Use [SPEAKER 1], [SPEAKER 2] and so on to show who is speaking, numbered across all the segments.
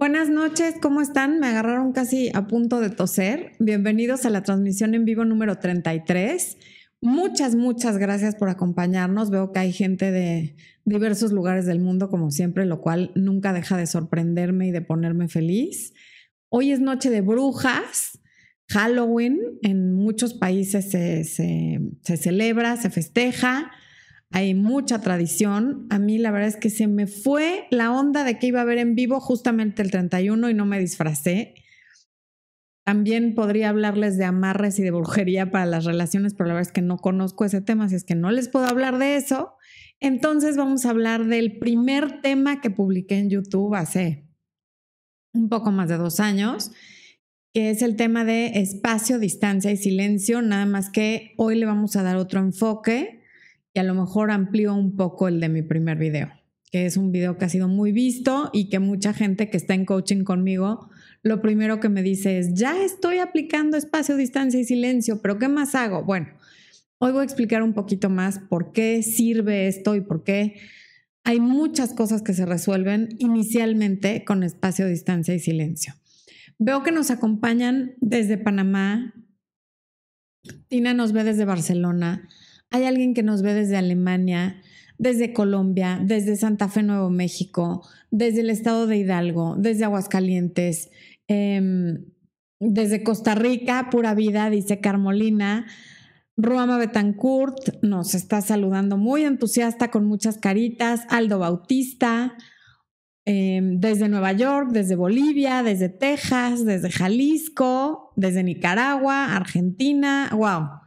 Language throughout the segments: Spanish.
[SPEAKER 1] Buenas noches, ¿cómo están? Me agarraron casi a punto de toser. Bienvenidos a la transmisión en vivo número 33. Muchas, muchas gracias por acompañarnos. Veo que hay gente de diversos lugares del mundo, como siempre, lo cual nunca deja de sorprenderme y de ponerme feliz. Hoy es noche de brujas. Halloween en muchos países se, se celebra, se festeja hay mucha tradición. A mí la verdad es que se me fue la onda de que iba a ver en vivo justamente el 31 y no me disfracé. También podría hablarles de amarres y de brujería para las relaciones, pero la verdad es que no conozco ese tema, así es que no les puedo hablar de eso. Entonces vamos a hablar del primer tema que publiqué en YouTube hace un poco más de dos años, que es el tema de espacio, distancia y silencio, nada más que hoy le vamos a dar otro enfoque y a lo mejor amplío un poco el de mi primer video, que es un video que ha sido muy visto y que mucha gente que está en coaching conmigo, lo primero que me dice es, ya estoy aplicando espacio, distancia y silencio, pero ¿qué más hago? Bueno, hoy voy a explicar un poquito más por qué sirve esto y por qué hay muchas cosas que se resuelven inicialmente con espacio, distancia y silencio. Veo que nos acompañan desde Panamá. Tina nos ve desde Barcelona. Hay alguien que nos ve desde Alemania, desde Colombia, desde Santa Fe, Nuevo México, desde el estado de Hidalgo, desde Aguascalientes, em, desde Costa Rica, pura vida, dice Carmolina. Ruama Betancourt nos está saludando muy entusiasta con muchas caritas. Aldo Bautista, em, desde Nueva York, desde Bolivia, desde Texas, desde Jalisco, desde Nicaragua, Argentina. ¡Wow!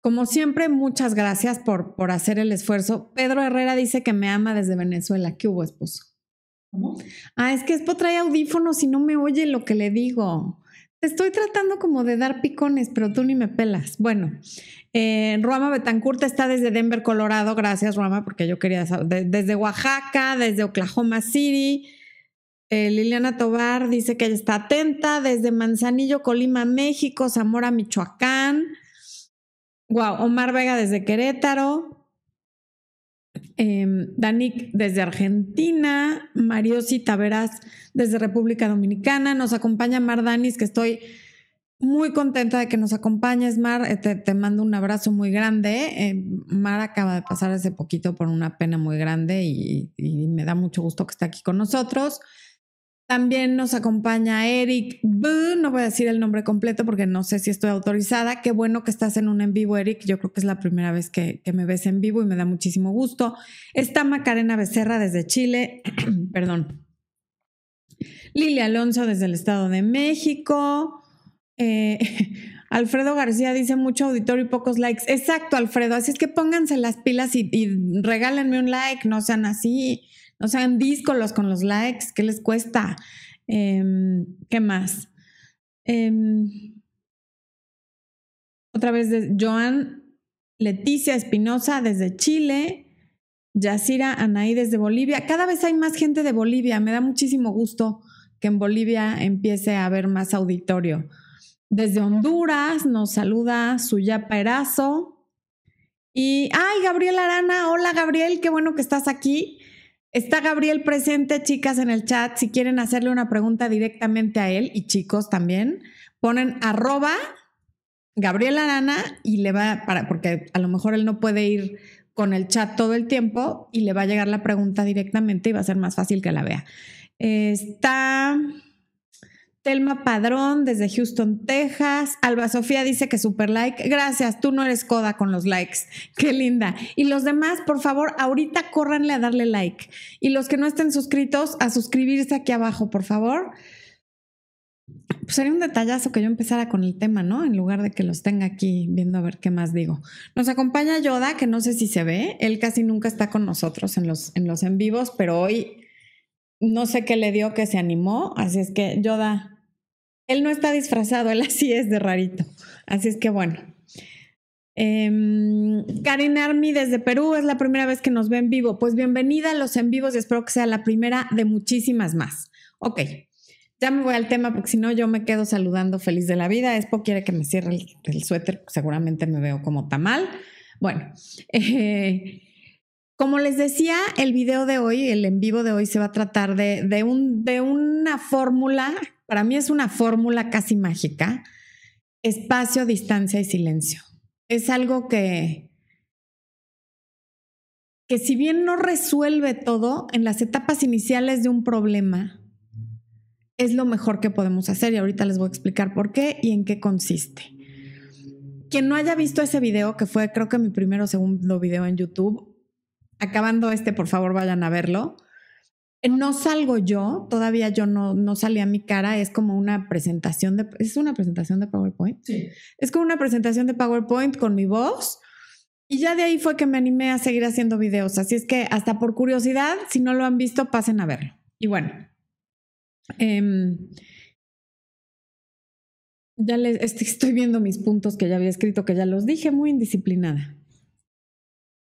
[SPEAKER 1] Como siempre, muchas gracias por, por hacer el esfuerzo. Pedro Herrera dice que me ama desde Venezuela. ¿Qué hubo, esposo? ¿Cómo? Ah, es que Espo trae audífonos y no me oye lo que le digo. Te estoy tratando como de dar picones, pero tú ni me pelas. Bueno, eh, Ruama Betancourt está desde Denver, Colorado. Gracias, Ruama, porque yo quería saber. desde Oaxaca, desde Oklahoma City. Eh, Liliana Tobar dice que ella está atenta. Desde Manzanillo, Colima, México. Zamora, Michoacán. Wow, Omar Vega desde Querétaro. Eh, Danik desde Argentina, Mariosi Taveras desde República Dominicana, nos acompaña Mar Danis, que estoy muy contenta de que nos acompañes, Mar, eh, te, mando un abrazo muy grande. Eh, Mar acaba de pasar hace poquito por una pena muy grande y me da mucho gusto que esté aquí con nosotros. También nos acompaña Eric B. No voy a decir el nombre completo porque no sé si estoy autorizada. Qué bueno que estás en un en vivo, Eric. Yo creo que es la primera vez que, me ves en vivo y me da muchísimo gusto. Está Macarena Becerra desde Chile. Perdón. Lilia Alonso desde el Estado de México. Eh, Alfredo García dice mucho auditorio y pocos likes. Exacto, Alfredo. Así es que pónganse las pilas y, y regálenme un like. No sean así. No sean díscolos con los likes, ¿qué les cuesta? Em, ¿Qué más? Em, otra vez de Joan Leticia Espinosa desde Chile. Yacira Anaí desde Bolivia. Cada vez hay más gente de Bolivia. Me da muchísimo gusto que en Bolivia empiece a haber más auditorio. Desde Honduras nos saluda Suyapa Erazo. Y, ay, Gabriel Arana, hola Gabriel, qué bueno que estás aquí. Está Gabriel presente, chicas, en el chat. Si quieren hacerle una pregunta directamente a él y chicos también, ponen arroba Gabriel Arana y le va para, porque a lo mejor él no puede ir con el chat todo el tiempo y le va a llegar la pregunta directamente y va a ser más fácil que la vea. Está Telma Padrón desde Houston, Texas. Alba Sofía dice que super like. Gracias, tú no eres coda con los likes. Qué linda. Y los demás, por favor, ahorita córranle a darle like. Y los que no estén suscritos, a suscribirse aquí abajo, por favor. Pues sería un detallazo que yo empezara con el tema, ¿no? En lugar de que los tenga aquí viendo a ver qué más digo. Nos acompaña Yoda, que no sé si se ve. Él casi nunca está con nosotros en los en, los en vivos, pero hoy no sé qué le dio que se animó. Así es que, Yoda, él no está disfrazado, él así es de rarito. Así es que bueno. Em, Karen Army desde Perú es la primera vez que nos ve en vivo. Pues bienvenida a los en vivos y espero que sea la primera de muchísimas más. Ok, ya me voy al tema porque si no yo me quedo saludando feliz de la vida. Espo quiere que me cierre el, suéter, seguramente me veo como tamal. Bueno, eh, como les decía, el video de hoy, el en vivo de hoy, se va a tratar de, un, de una una fórmula, para mí es una fórmula casi mágica, espacio, distancia y silencio. Es algo que, que si bien no resuelve todo, en las etapas iniciales de un problema, es lo mejor que podemos hacer y ahorita les voy a explicar por qué y en qué consiste. Quien no haya visto ese video, que fue creo que mi primero o segundo video en YouTube, acabando este, por favor vayan a verlo. No salgo yo, todavía yo no, no salí a mi cara, es como una presentación de, ¿es una presentación de PowerPoint?
[SPEAKER 2] Sí.
[SPEAKER 1] Es como una presentación de PowerPoint con mi voz y ya de ahí fue que me animé a seguir haciendo videos, así es que hasta por curiosidad, si no lo han visto, pasen a verlo. Y bueno, em, ya les estoy viendo mis puntos que ya había escrito, que ya los dije, muy indisciplinada.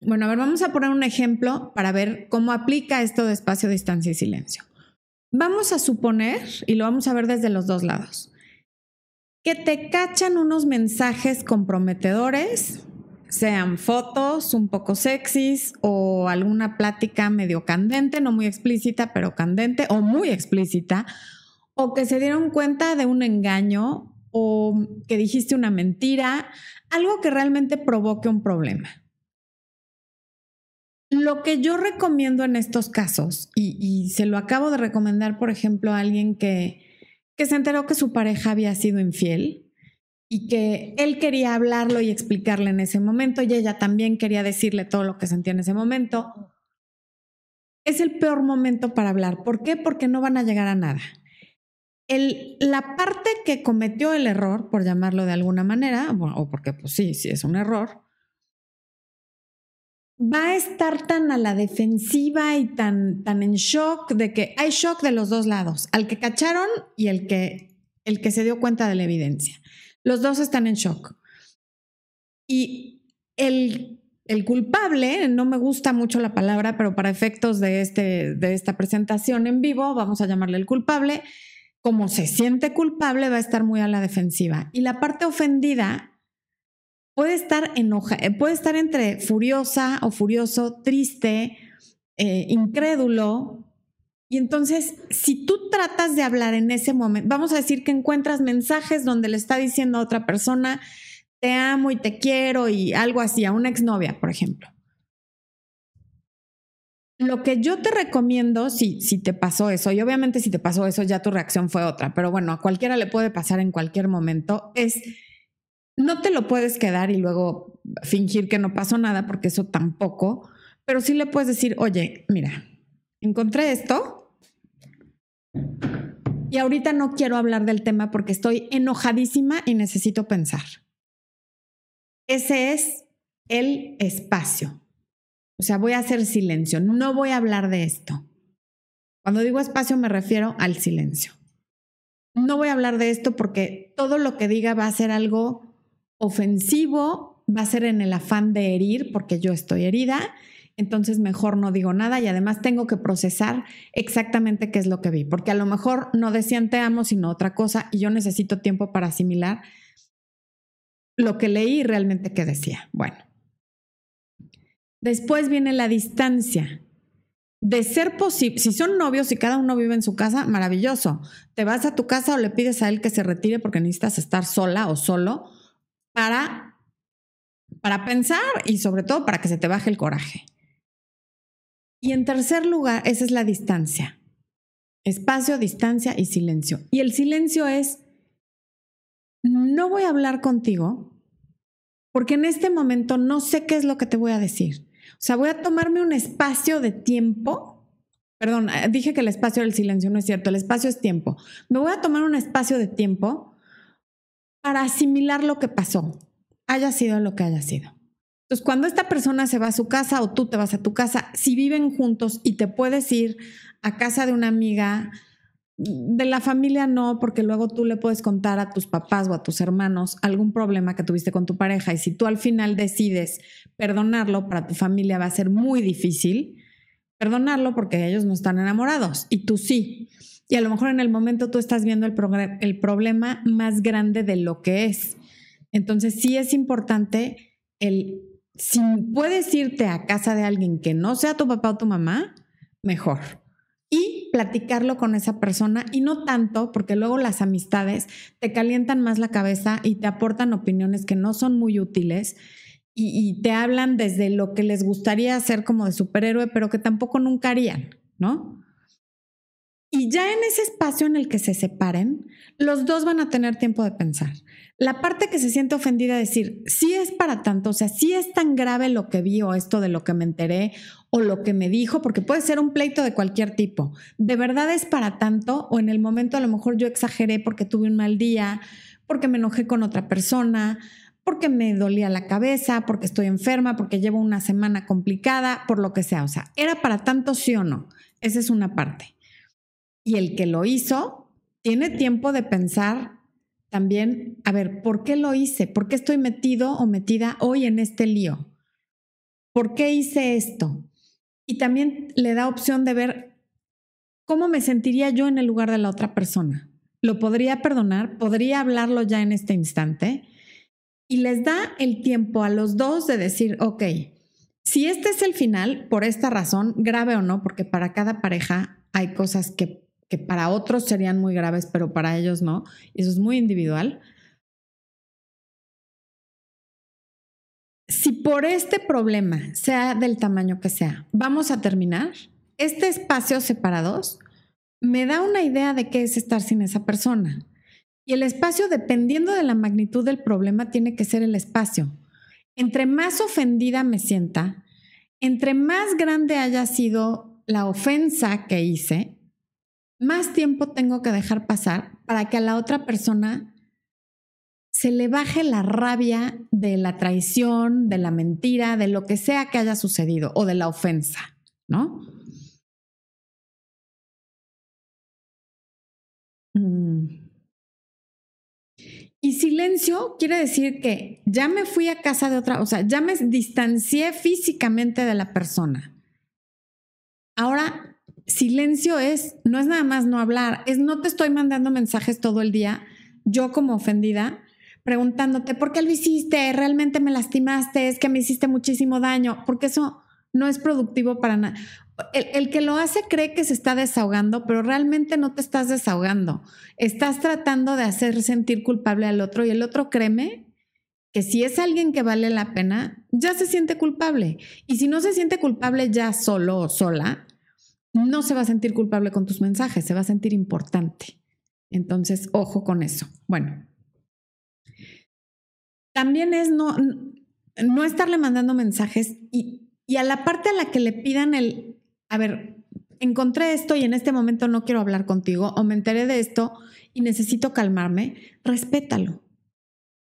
[SPEAKER 1] Bueno, a ver, vamos a poner un ejemplo para ver cómo aplica esto de espacio, distancia y silencio. Vamos a suponer, y lo vamos a ver desde los dos lados, que te cachan unos mensajes comprometedores, sean fotos un poco sexys o alguna plática medio candente, no muy explícita, pero candente o muy explícita, o que se dieron cuenta de un engaño o que dijiste una mentira, algo que realmente provoque un problema. Lo que yo recomiendo en estos casos, y, se lo acabo de recomendar, por ejemplo, a alguien que, que se enteró que su pareja había sido infiel y que él quería hablarlo y explicarle en ese momento y ella también quería decirle todo lo que sentía en ese momento, es el peor momento para hablar. ¿Por qué? Porque no van a llegar a nada. La parte que cometió el error, por llamarlo de alguna manera, o porque pues sí, sí es un error, va a estar tan a la defensiva y tan, tan en shock de que hay shock de los dos lados, al que cacharon y el que, el que se dio cuenta de la evidencia. Los dos están en shock. Y el, el culpable, no me gusta mucho la palabra, pero para efectos de, este, de esta presentación en vivo, vamos a llamarle el culpable, como se siente culpable, va a estar muy a la defensiva. Y la parte ofendida puede estar enoja, eh, puede estar entre furiosa o furioso, triste, eh, incrédulo. Y entonces, si tú tratas de hablar en ese momento, vamos a decir que encuentras mensajes donde le está diciendo a otra persona, te amo y te quiero y algo así, a una exnovia, por ejemplo. Lo que yo te recomiendo, si, si te pasó eso, y obviamente si te pasó eso, ya tu reacción fue otra, pero bueno, a cualquiera le puede pasar en cualquier momento, es no te lo puedes quedar y luego fingir que no pasó nada, porque eso tampoco, pero sí le puedes decir, oye, mira, encontré esto y ahorita no quiero hablar del tema porque estoy enojadísima y necesito pensar. Ese es el espacio. O sea, voy a hacer silencio, no voy a hablar de esto. Cuando digo espacio me refiero al silencio. No voy a hablar de esto porque todo lo que diga va a ser algo ofensivo va a ser en el afán de herir porque yo estoy herida, entonces mejor no digo nada y además tengo que procesar exactamente qué es lo que vi, porque a lo mejor no decían te amo, sino otra cosa y yo necesito tiempo para asimilar lo que leí y realmente qué decía. Bueno, después viene la distancia. De ser posible, si son novios y cada uno vive en su casa, maravilloso. Te vas a tu casa o le pides a él que se retire porque necesitas estar sola o solo para, para pensar y sobre todo para que se te baje el coraje. Y en tercer lugar, esa es la distancia. Espacio, distancia y silencio. Y el silencio es, no voy a hablar contigo porque en este momento no sé qué es lo que te voy a decir. O sea, voy a tomarme un espacio de tiempo. Perdón, dije que el espacio del silencio no es cierto, el espacio es tiempo. Me voy a tomar un espacio de tiempo para asimilar lo que pasó, haya sido lo que haya sido. Entonces, cuando esta persona se va a su casa o tú te vas a tu casa, si viven juntos y te puedes ir a casa de una amiga, de la familia no, porque luego tú le puedes contar a tus papás o a tus hermanos algún problema que tuviste con tu pareja y si tú al final decides perdonarlo, para tu familia va a ser muy difícil perdonarlo porque ellos no están enamorados y tú sí y a lo mejor en el momento tú estás viendo el, problema más grande de lo que es. Entonces sí es importante el, si puedes irte a casa de alguien que no sea tu papá o tu mamá, mejor. Y platicarlo con esa persona y no tanto, porque luego las amistades te calientan más la cabeza y te aportan opiniones que no son muy útiles y, te hablan desde lo que les gustaría hacer como de superhéroe, pero que tampoco nunca harían, ¿no? Y ya en ese espacio en el que se separen, los dos van a tener tiempo de pensar. La parte que se siente ofendida decir, sí es para tanto, o sea, sí es tan grave lo que vi o esto de lo que me enteré o lo que me dijo, porque puede ser un pleito de cualquier tipo. ¿De verdad es para tanto? O en el momento a lo mejor yo exageré porque tuve un mal día, porque me enojé con otra persona, porque me dolía la cabeza, porque estoy enferma, porque llevo una semana complicada, por lo que sea. O sea, ¿era para tanto sí o no? Esa es una parte. Y el que lo hizo tiene tiempo de pensar también, a ver, ¿por qué lo hice? ¿Por qué estoy metido o metida hoy en este lío? ¿Por qué hice esto? Y también le da opción de ver cómo me sentiría yo en el lugar de la otra persona. ¿Lo podría perdonar? ¿Podría hablarlo ya en este instante? Y les da el tiempo a los dos de decir, ok, si este es el final, por esta razón, grave o no, porque para cada pareja hay cosas que que para otros serían muy graves, pero para ellos no. Y eso es muy individual. Si por este problema, sea del tamaño que sea, vamos a terminar, este espacio separados me da una idea de qué es estar sin esa persona. Y el espacio, dependiendo de la magnitud del problema, tiene que ser el espacio. Entre más ofendida me sienta, entre más grande haya sido la ofensa que hice, más tiempo tengo que dejar pasar para que a la otra persona se le baje la rabia de la traición, de la mentira, de lo que sea que haya sucedido o de la ofensa, ¿no? Mm. Y silencio quiere decir que ya me fui a casa de otra, o sea, ya me distancié físicamente de la persona. Ahora silencio es, no es nada más no hablar, es no te estoy mandando mensajes todo el día, yo como ofendida, preguntándote, ¿por qué lo hiciste? ¿Realmente me lastimaste? Es que me hiciste muchísimo daño, porque eso no es productivo para nada. El, el, que lo hace cree que se está desahogando, pero realmente no te estás desahogando. Estás tratando de hacer sentir culpable al otro y el otro, créeme, que si es alguien que vale la pena, ya se siente culpable. Y si no se siente culpable ya solo o sola, no se va a sentir culpable con tus mensajes, se va a sentir importante. Entonces, ojo con eso. Bueno, también es no, no estarle mandando mensajes y, y a la parte a la que le pidan el, a ver, encontré esto y en este momento no quiero hablar contigo o me enteré de esto y necesito calmarme, respétalo.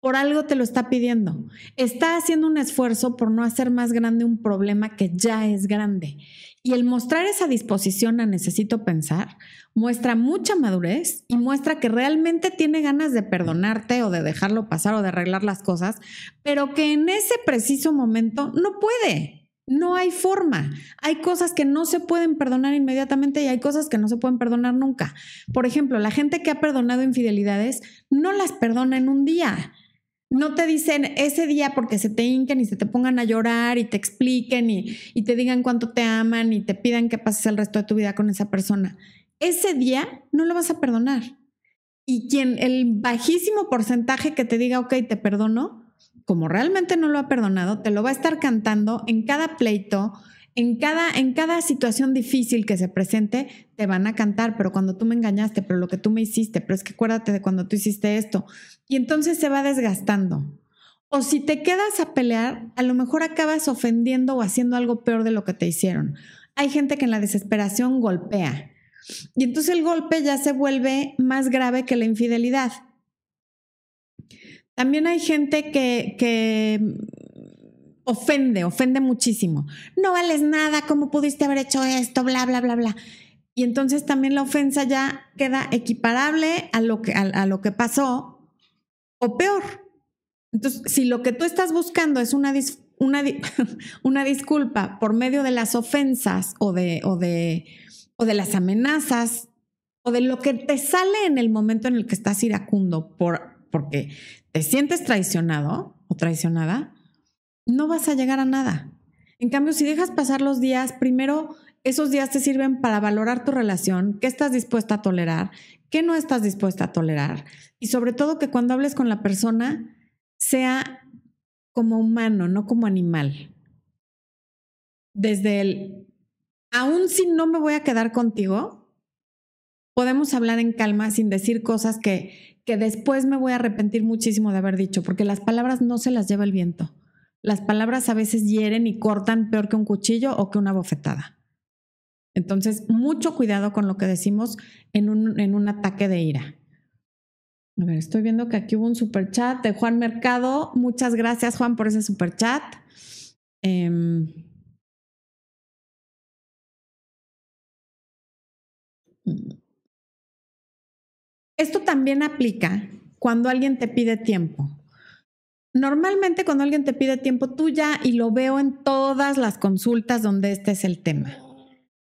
[SPEAKER 1] Por algo te lo está pidiendo. Está haciendo un esfuerzo por no hacer más grande un problema que ya es grande. Y el mostrar esa disposición a necesito pensar muestra mucha madurez y muestra que realmente tiene ganas de perdonarte o de dejarlo pasar o de arreglar las cosas, pero que en ese preciso momento no puede. No hay forma. Hay cosas que no se pueden perdonar inmediatamente y hay cosas que no se pueden perdonar nunca. Por ejemplo, la gente que ha perdonado infidelidades no las perdona en un día no te dicen ese día porque se te hinquen y se te pongan a llorar y te expliquen y, te digan cuánto te aman y te pidan que pases el resto de tu vida con esa persona. Ese día no lo vas a perdonar. Y quien el bajísimo porcentaje que te diga, ok, te perdono, como realmente no lo ha perdonado, te lo va a estar cantando en cada pleito, en cada, en cada situación difícil que se presente, te van a cantar, pero cuando tú me engañaste, pero lo que tú me hiciste, pero es que acuérdate de cuando tú hiciste esto. Y entonces se va desgastando. O si te quedas a pelear, a lo mejor acabas ofendiendo o haciendo algo peor de lo que te hicieron. Hay gente que en la desesperación golpea. Y entonces el golpe ya se vuelve más grave que la infidelidad. También hay gente que, ofende, ofende muchísimo. No vales nada, ¿cómo pudiste haber hecho esto? Bla, bla, bla, bla. Y entonces también la ofensa ya queda equiparable a lo que, a, lo que pasó o peor. Entonces, si lo que tú estás buscando es una, una, una disculpa por medio de las ofensas o de, o, de, o de las amenazas o de lo que te sale en el momento en el que estás iracundo por, porque te sientes traicionado o traicionada, no vas a llegar a nada. En cambio, si dejas pasar los días, primero esos días te sirven para valorar tu relación, qué estás dispuesta a tolerar, qué no estás dispuesta a tolerar. Y sobre todo que cuando hables con la persona sea como humano, no como animal. Desde el, aún si no me voy a quedar contigo, podemos hablar en calma sin decir cosas que, que después me voy a arrepentir muchísimo de haber dicho, porque las palabras no se las lleva el viento. Las palabras a veces hieren y cortan peor que un cuchillo o que una bofetada. Entonces, mucho cuidado con lo que decimos en un, en un ataque de ira. A ver, estoy viendo que aquí hubo un super chat de Juan Mercado. Muchas gracias, Juan, por ese super chat. Em, esto también aplica cuando alguien te pide tiempo. Normalmente cuando alguien te pide tiempo, tú ya, y lo veo en todas las consultas donde este es el tema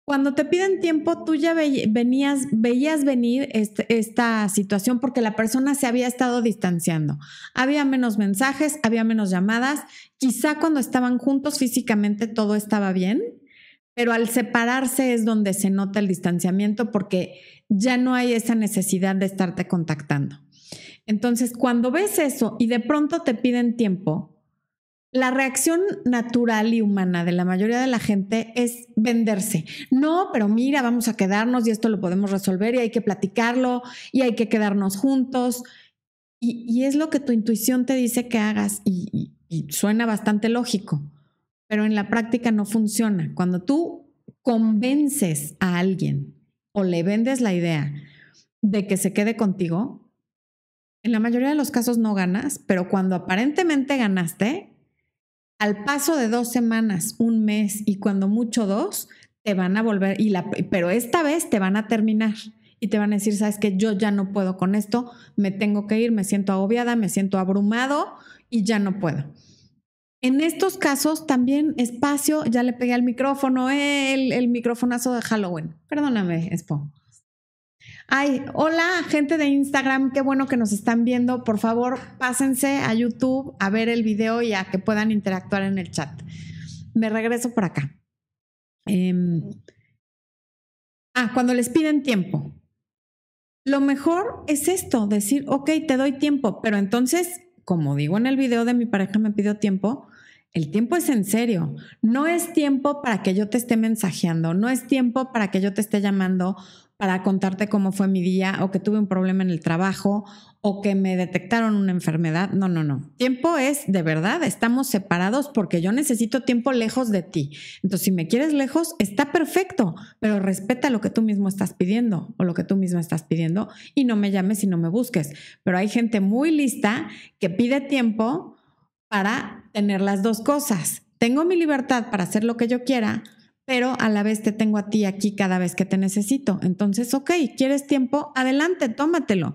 [SPEAKER 1] cuando te piden tiempo, tú ya venías, veías venir este, esta situación porque la persona se había estado distanciando. Había menos mensajes, había menos llamadas. Quizá cuando estaban juntos físicamente todo estaba bien, pero al separarse es donde se nota el distanciamiento porque ya no hay esa necesidad de estarte contactando. Entonces, cuando ves eso y de pronto te piden tiempo, la reacción natural y humana de la mayoría de la gente es venderse. No, pero mira, vamos a quedarnos y esto lo podemos resolver y hay que platicarlo y hay que quedarnos juntos. Y, es lo que tu intuición te dice que hagas y, suena bastante lógico, pero en la práctica no funciona. Cuando tú convences a alguien o le vendes la idea de que se quede contigo, en la mayoría de los casos no ganas, pero cuando aparentemente ganaste, al paso de dos semanas, un mes y cuando mucho dos, te van a volver, y la, pero esta vez te van a terminar y te van a decir, sabes que yo ya no puedo con esto, me tengo que ir, me siento agobiada, me siento abrumado y ya no puedo. En estos casos también espacio, ya le pegué al micrófono, el, el microfonazo de Halloween. Perdóname, Expo. Ay, hola, gente de Instagram, qué bueno que nos están viendo. Por favor, pásense a YouTube a ver el video y a que puedan interactuar en el chat. Me regreso por acá. Em, ah, cuando les piden tiempo. Lo mejor es esto, decir, ok, te doy tiempo, pero entonces, como digo en el video de mi pareja me pidió tiempo, el tiempo es en serio. No es tiempo para que yo te esté mensajeando, no es tiempo para que yo te esté llamando para contarte cómo fue mi día o que tuve un problema en el trabajo o que me detectaron una enfermedad. No, no, no. Tiempo es de verdad, estamos separados porque yo necesito tiempo lejos de ti. Entonces, si me quieres lejos, está perfecto, pero respeta lo que tú mismo estás pidiendo o lo que tú mismo estás pidiendo y no me llames y no me busques. Pero hay gente muy lista que pide tiempo para tener las dos cosas. Tengo mi libertad para hacer lo que yo quiera, pero a la vez te tengo a ti aquí cada vez que te necesito. Entonces, ok, ¿quieres tiempo? Adelante, tómatelo.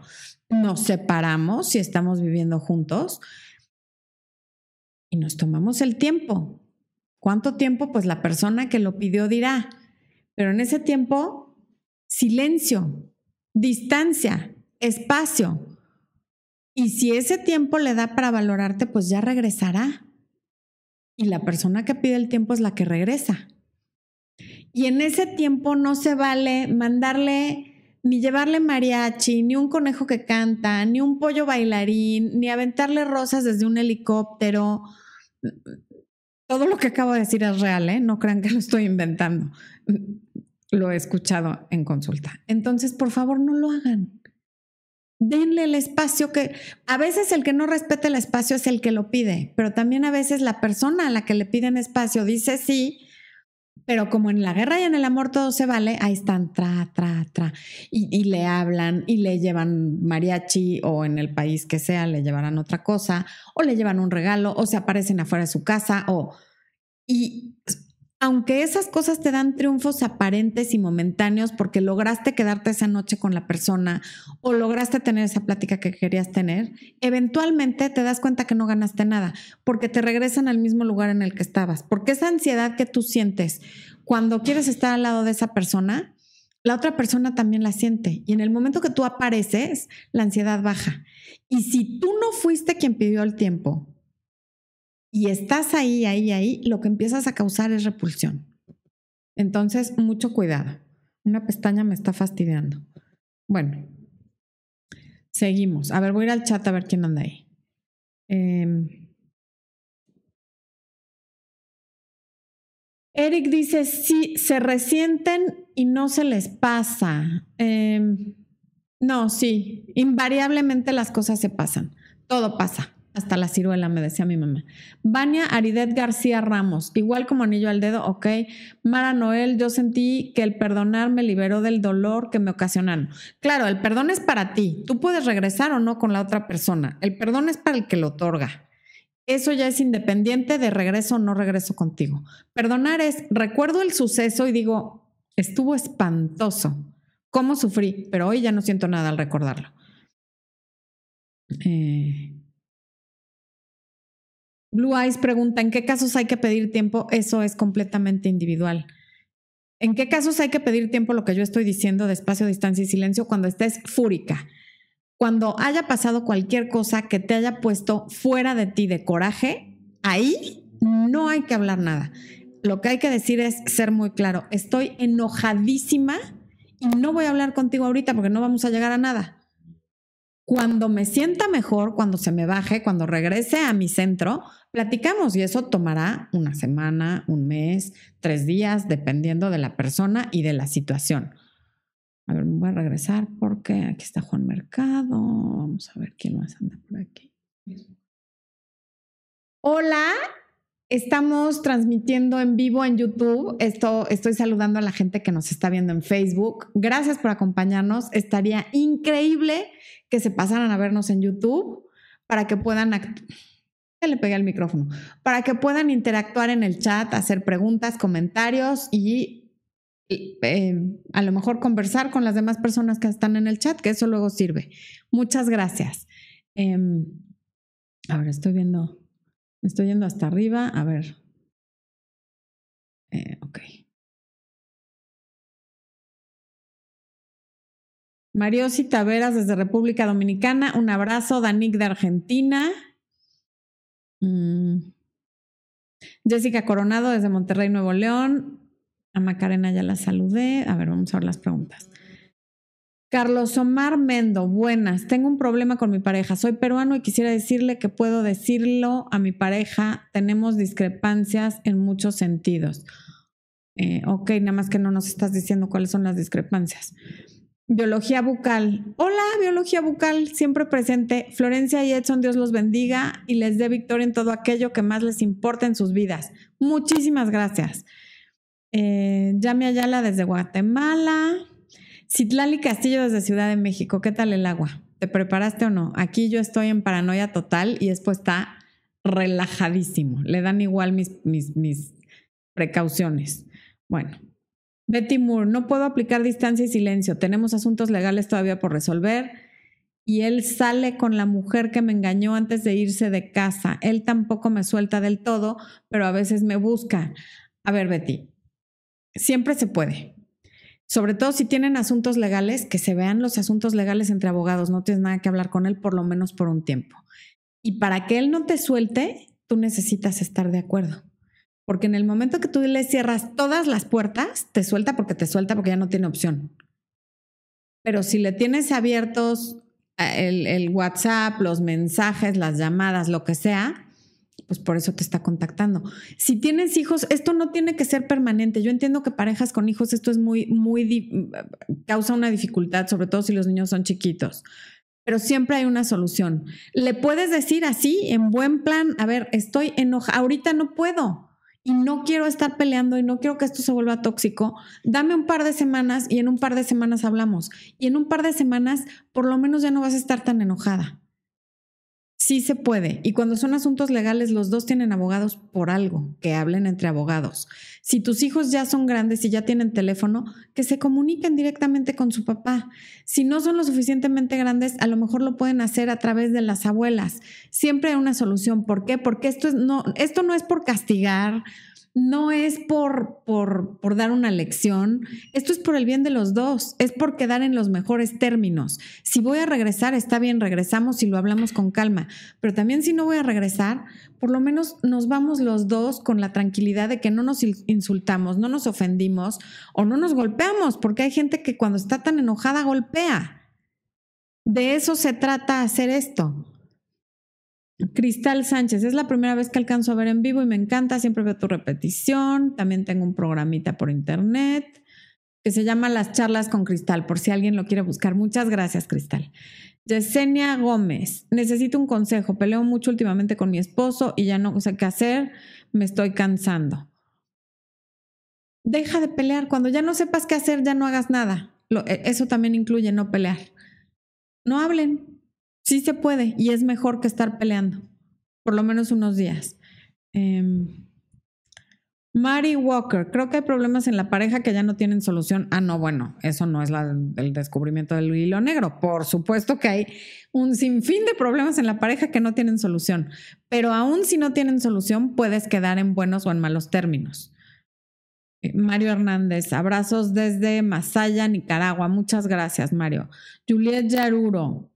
[SPEAKER 1] Nos separamos si estamos viviendo juntos y nos tomamos el tiempo. ¿Cuánto tiempo? Pues la persona que lo pidió dirá. Pero en ese tiempo, silencio, distancia, espacio. Y si ese tiempo le da para valorarte, pues ya regresará. Y la persona que pide el tiempo es la que regresa. Y en ese tiempo no se vale mandarle ni llevarle mariachi, ni un conejo que canta, ni un pollo bailarín, ni aventarle rosas desde un helicóptero. Todo lo que acabo de decir es real, ¿eh? No crean que lo estoy inventando. Lo he escuchado en consulta. Entonces, por favor, no lo hagan. Denle el espacio que a veces el que no respeta el espacio es el que lo pide, pero también a veces la persona a la que le piden espacio dice sí pero como en la guerra y en el amor todo se vale, ahí están, tra, tra, tra. Y, le hablan y le llevan mariachi o en el país que sea le llevarán otra cosa o le llevan un regalo o se aparecen afuera de su casa o... Y aunque esas cosas te dan triunfos aparentes y momentáneos porque lograste quedarte esa noche con la persona o lograste tener esa plática que querías tener, eventualmente te das cuenta que no ganaste nada porque te regresan al mismo lugar en el que estabas. Porque esa ansiedad que tú sientes cuando quieres estar al lado de esa persona, la otra persona también la siente. Y en el momento que tú apareces, la ansiedad baja. Y si tú no fuiste quien pidió el tiempo, y estás ahí, ahí, ahí, lo que empiezas a causar es repulsión. Entonces, mucho cuidado. Una pestaña me está fastidiando. Bueno, seguimos. A ver, voy a ir al chat a ver quién anda ahí. Em, Eric dice, sí, se resienten y no se les pasa. Em, no, sí, invariablemente las cosas se pasan. Todo pasa. Hasta la ciruela, me decía mi mamá. Vania Aridet García Ramos, igual como anillo al dedo, ok. Mara Noel, yo sentí que el perdonar me liberó del dolor que me ocasionaron. Claro, el perdón es para ti. Tú puedes regresar o no con la otra persona. El perdón es para el que lo otorga. Eso ya es independiente de regreso o no regreso contigo. Perdonar es, recuerdo el suceso y digo, estuvo espantoso. ¿Cómo sufrí? Pero hoy ya no siento nada al recordarlo. Eh, Blue Eyes pregunta, ¿en qué casos hay que pedir tiempo? Eso es completamente individual. ¿En qué casos hay que pedir tiempo lo que yo estoy diciendo de espacio, distancia y silencio cuando estés fúrica? Cuando haya pasado cualquier cosa que te haya puesto fuera de ti de coraje, ahí no hay que hablar nada. Lo que hay que decir es ser muy claro. Estoy enojadísima y no voy a hablar contigo ahorita porque no vamos a llegar a nada. Cuando me sienta mejor, cuando se me baje, cuando regrese a mi centro, platicamos y eso tomará una semana, un mes, tres días, dependiendo de la persona y de la situación. A ver, me voy a regresar porque aquí está Juan Mercado. Vamos a ver quién más anda por aquí. Hola, Estamos transmitiendo en vivo en YouTube. Esto, estoy saludando a la gente que nos está viendo en Facebook. Gracias por acompañarnos. Estaría increíble que se pasaran a vernos en YouTube para que puedan le pegué el micrófono para que puedan interactuar en el chat, hacer preguntas, comentarios y eh, a lo mejor conversar con las demás personas que están en el chat, que eso luego sirve. Muchas gracias. Em, ahora estoy viendo. Estoy yendo hasta arriba. A ver. Eh, ok. Mariosi Taveras desde República Dominicana. Un abrazo. Danik de Argentina. Mm. Jessica Coronado desde Monterrey, Nuevo León. A Macarena ya la saludé. A ver, vamos a ver las preguntas. Carlos Omar Mendo, buenas. Tengo un problema con mi pareja. Soy peruano y quisiera decirle que puedo decirlo a mi pareja. Tenemos discrepancias en muchos sentidos. Eh, ok, nada más que no nos estás diciendo cuáles son las discrepancias. Biología bucal. Hola, biología bucal, siempre presente. Florencia y Edson, Dios los bendiga y les dé victoria en todo aquello que más les importa en sus vidas. Muchísimas gracias. Eh, Yami Ayala desde Guatemala. Citlali Castillo desde Ciudad de México, ¿qué tal el agua? ¿Te preparaste o no? Aquí yo estoy en paranoia total y después está relajadísimo. Le dan igual mis, mis, mis precauciones. Bueno, Betty Moore, no puedo aplicar distancia y silencio. Tenemos asuntos legales todavía por resolver. Y él sale con la mujer que me engañó antes de irse de casa. Él tampoco me suelta del todo, pero a veces me busca. A ver, Betty, siempre se puede. Sobre todo si tienen asuntos legales, que se vean los asuntos legales entre abogados, no tienes nada que hablar con él por lo menos por un tiempo. Y para que él no te suelte, tú necesitas estar de acuerdo. Porque en el momento que tú le cierras todas las puertas, te suelta porque te suelta porque ya no tiene opción. Pero si le tienes abiertos eh, el, el WhatsApp, los mensajes, las llamadas, lo que sea, pues por eso te está contactando. Si tienes hijos, esto no tiene que ser permanente. Yo entiendo que parejas con hijos esto es muy, muy, causa una dificultad, sobre todo si los niños son chiquitos. Pero siempre hay una solución. Le puedes decir así, en buen plan, a ver, estoy enojada, ahorita no puedo y no quiero estar peleando y no quiero que esto se vuelva tóxico, dame un par de semanas y en un par de semanas hablamos. Y en un par de semanas por lo menos ya no vas a estar tan enojada. Sí se puede. Y cuando son asuntos legales, los dos tienen abogados por algo, que hablen entre abogados. Si tus hijos ya son grandes y ya tienen teléfono, que se comuniquen directamente con su papá. Si no son lo suficientemente grandes, a lo mejor lo pueden hacer a través de las abuelas. Siempre hay una solución. ¿Por qué? Porque esto, es, no, esto no es por castigar, no es por, por, por, dar una lección, esto es por el bien de los dos, es por quedar en los mejores términos. Si voy a regresar, está bien, regresamos y lo hablamos con calma, pero también si no voy a regresar, por lo menos nos vamos los dos con la tranquilidad de que no nos insultamos, no nos ofendimos o no nos golpeamos, porque hay gente que cuando está tan enojada golpea. De eso se trata hacer esto. Cristal Sánchez, es la primera vez que alcanzo a ver en vivo y me encanta, siempre veo tu repetición, también tengo un programita por internet que se llama Las charlas con Cristal, por si alguien lo quiere buscar. Muchas gracias, Cristal. Yesenia Gómez, necesito un consejo, peleo mucho últimamente con mi esposo y ya no sé qué hacer, me estoy cansando. Deja de pelear, cuando ya no sepas qué hacer, ya no hagas nada. E, eso también incluye no pelear. No hablen, Sí se puede y es mejor que estar peleando, por lo menos unos días. Em, Mary Walker, creo que hay problemas en la pareja que ya no tienen solución. Ah, no, bueno, eso no es el descubrimiento del hilo negro. Por supuesto que hay un sinfín de problemas en la pareja que no tienen solución, pero aún si no tienen solución, puedes quedar en buenos o en malos términos. Eh, Mario Hernández, abrazos desde Masaya, Nicaragua. Muchas gracias, Mario. Juliet Yaruro,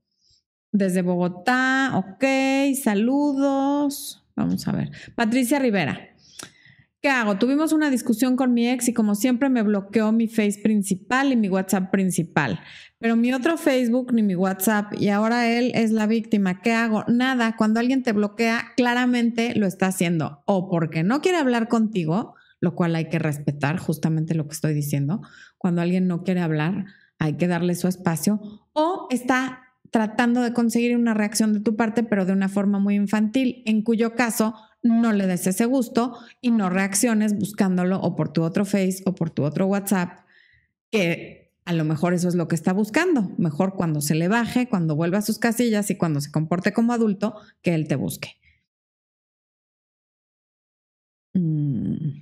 [SPEAKER 1] desde Bogotá, ok, saludos. Vamos a ver. Patricia Rivera. ¿Qué hago? Tuvimos una discusión con mi ex y como siempre me bloqueó mi Face principal y mi WhatsApp principal, pero mi otro Facebook ni mi WhatsApp y ahora él es la víctima. ¿Qué hago? Nada, cuando alguien te bloquea, claramente lo está haciendo o porque no quiere hablar contigo, lo cual hay que respetar, justamente lo que estoy diciendo. Cuando alguien no quiere hablar, hay que darle su espacio o está tratando de conseguir una reacción de tu parte, pero de una forma muy infantil, en cuyo caso no le des ese gusto y no reacciones buscándolo o por tu otro Face o por tu otro WhatsApp, que a lo mejor eso es lo que está buscando. Mejor cuando se le baje, cuando vuelva a sus casillas y cuando se comporte como adulto, que él te busque. Mm.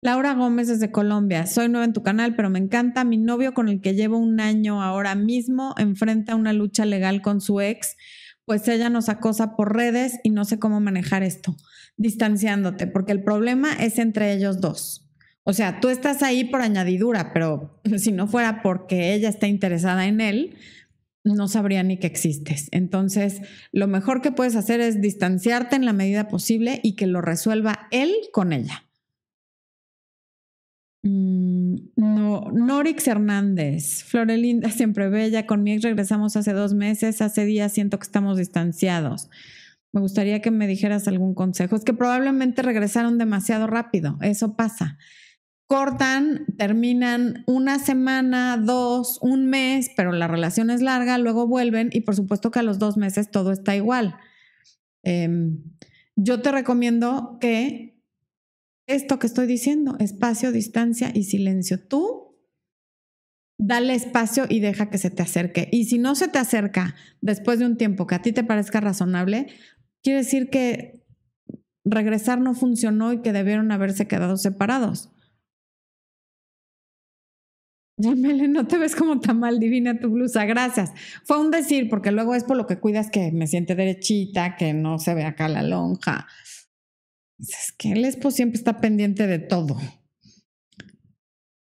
[SPEAKER 1] Laura Gómez desde Colombia. Soy nueva en tu canal, pero me encanta. Mi novio con el que llevo un año ahora mismo enfrenta una lucha legal con su ex, pues ella nos acosa por redes y no sé cómo manejar esto, distanciándote, porque el problema es entre ellos dos. O sea, tú estás ahí por añadidura, pero si no fuera porque ella está interesada en él, no sabría ni que existes. Entonces, lo mejor que puedes hacer es distanciarte en la medida posible y que lo resuelva él con ella. Mm, no, Norix Hernández, Florelinda siempre bella, con mi ex regresamos hace dos meses, hace días siento que estamos distanciados. Me gustaría que me dijeras algún consejo. Es que probablemente regresaron demasiado rápido, eso pasa. Cortan, terminan una semana, dos, un mes, pero la relación es larga, luego vuelven y por supuesto que a los dos meses todo está igual. Em, yo te recomiendo que esto que estoy diciendo, espacio, distancia y silencio. Tú dale espacio y deja que se te acerque. Y si no se te acerca después de un tiempo que a ti te parezca razonable, quiere decir que regresar no funcionó y que debieron haberse quedado separados. Yamele, no te ves como tan mal divina tu blusa, gracias. Fue un decir, porque luego es por lo que cuidas que me siente derechita, que no se ve acá la lonja. Es que el Expo siempre está pendiente de todo.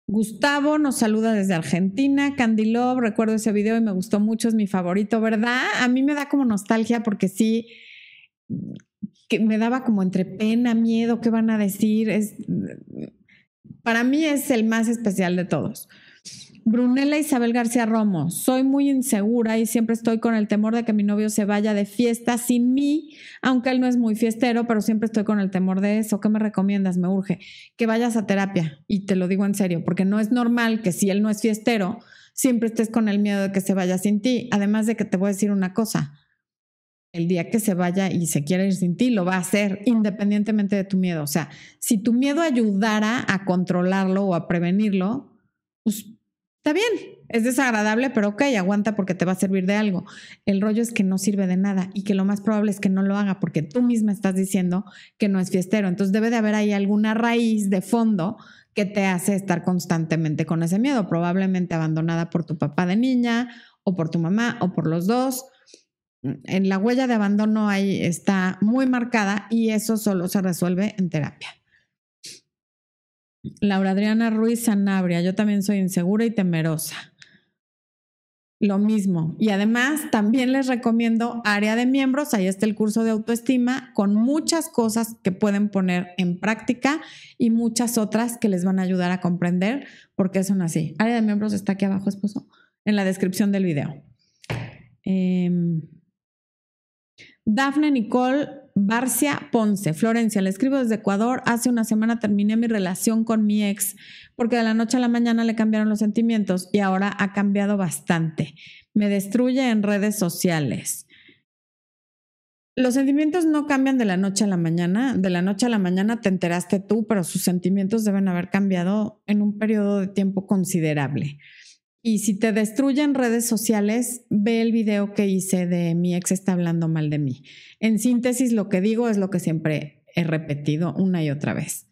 [SPEAKER 1] Gustavo nos saluda desde Argentina. Candy Love, recuerdo ese video y me gustó mucho, es mi favorito, ¿verdad? A mí me da como nostalgia porque sí, que me daba como entre pena, miedo, ¿qué van a decir? Es, para mí es el más especial de todos. Brunella Isabel García Romo, soy muy insegura y siempre estoy con el temor de que mi novio se vaya de fiesta sin mí, aunque él no es muy fiestero, pero siempre estoy con el temor de eso. ¿Qué me recomiendas? Me urge que vayas a terapia y te lo digo en serio, porque no es normal que si él no es fiestero, siempre estés con el miedo de que se vaya sin ti. Además de que te voy a decir una cosa, el día que se vaya y se quiera ir sin ti, lo va a hacer independientemente de tu miedo. O sea, si tu miedo ayudara a controlarlo o a prevenirlo, pues Está bien, es desagradable, pero ok, aguanta porque te va a servir de algo. El rollo es que no sirve de nada y que lo más probable es que no lo haga porque tú misma estás diciendo que no es fiestero. Entonces debe de haber ahí alguna raíz de fondo que te hace estar constantemente con ese miedo, probablemente abandonada por tu papá de niña o por tu mamá o por los dos. en la huella de abandono ahí está muy marcada y eso solo se resuelve en terapia. Laura Adriana Ruiz Sanabria, yo también soy insegura y temerosa. Lo mismo. Y además también les recomiendo área de miembros, ahí está el curso de autoestima con muchas cosas que pueden poner en práctica y muchas otras que les van a ayudar a comprender por qué son así. Área de miembros está aquí abajo, esposo, en la descripción del video. Em, Dafne Nicole Barcia Ponce, Florencia, le escribo desde Ecuador. Hace una semana terminé mi relación con mi ex porque de la noche a la mañana le cambiaron los sentimientos y ahora ha cambiado bastante. Me destruye en redes sociales. Los sentimientos no cambian de la noche a la mañana. De la noche a la mañana te enteraste tú, pero sus sentimientos deben haber cambiado en un periodo de tiempo considerable. Y si te destruyen redes sociales, ve el video que hice de mi ex está hablando mal de mí. En síntesis, lo que digo es lo que siempre he repetido una y otra vez.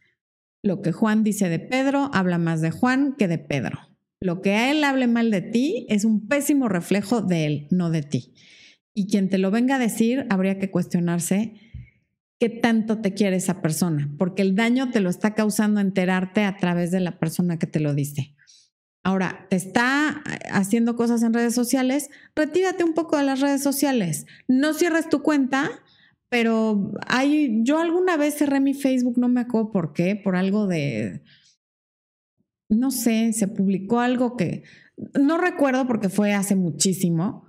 [SPEAKER 1] Lo que Juan dice de Pedro habla más de Juan que de Pedro. Lo que a él hable mal de ti es un pésimo reflejo de él, no de ti. Y quien te lo venga a decir, habría que cuestionarse qué tanto te quiere esa persona, porque el daño te lo está causando enterarte a través de la persona que te lo dice. Ahora, te está haciendo cosas en redes sociales, retírate un poco de las redes sociales. No cierres tu cuenta, pero hay, yo alguna vez cerré mi Facebook, no me acuerdo por qué, por algo de, no sé, se publicó algo que, no recuerdo porque fue hace muchísimo,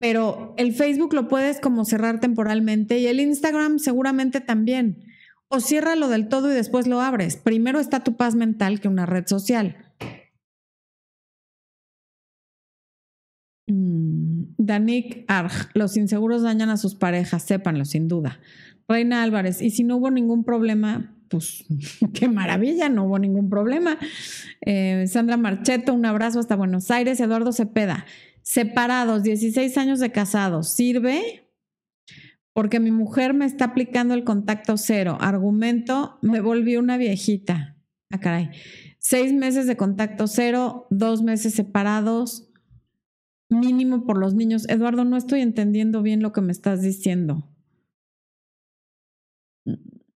[SPEAKER 1] pero el Facebook lo puedes como cerrar temporalmente y el Instagram seguramente también. O ciérralo del todo y después lo abres. Primero está tu paz mental que una red social. Danik Arg, los inseguros dañan a sus parejas, sépanlo, sin duda. Reina Álvarez, y si no hubo ningún problema, pues qué maravilla, no hubo ningún problema. Eh, Sandra Marcheto, un abrazo hasta Buenos Aires. Eduardo Cepeda, separados, 16 años de casados, ¿sirve? Porque mi mujer me está aplicando el contacto cero. Argumento, me volví una viejita. Ah, caray. Seis meses de contacto cero, dos meses separados, mínimo por los niños. Eduardo, no estoy entendiendo bien lo que me estás diciendo.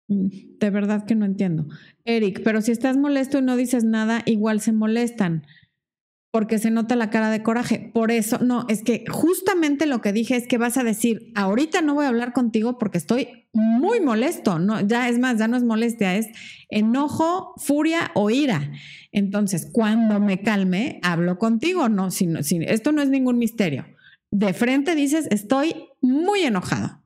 [SPEAKER 1] De verdad que no entiendo. Eric, pero si estás molesto y no dices nada, igual se molestan porque se nota la cara de coraje. Por eso, no, es que justamente lo que dije es que vas a decir, ahorita no voy a hablar contigo porque estoy muy molesto, no, ya es más, ya no es molestia, es enojo, furia o ira. Entonces, cuando me calme, hablo contigo, no, si, esto no es ningún misterio. De frente dices, estoy muy enojado.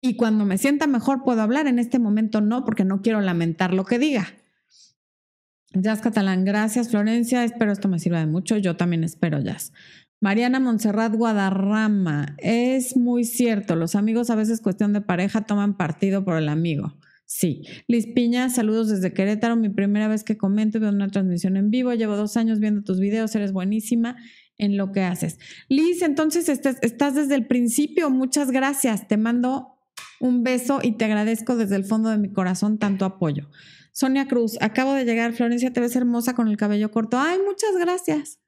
[SPEAKER 1] Y cuando me sienta mejor puedo hablar, en este momento no, porque no quiero lamentar lo que diga. Jazz Catalán, gracias Florencia, espero esto me sirva de mucho, yo también espero Jazz. Mariana Montserrat Guadarrama, es muy cierto, los amigos a veces cuestión de pareja toman partido por el amigo. Sí. Liz Piña, saludos desde Querétaro, mi primera vez que comento, veo una transmisión en vivo, llevo dos años viendo tus videos, eres buenísima en lo que haces. Liz, entonces estás, estás desde el principio, muchas gracias, te mando un beso y te agradezco desde el fondo de mi corazón tanto apoyo. Sonia Cruz, acabo de llegar. Florencia, te ves hermosa con el cabello corto. Ay, muchas gracias.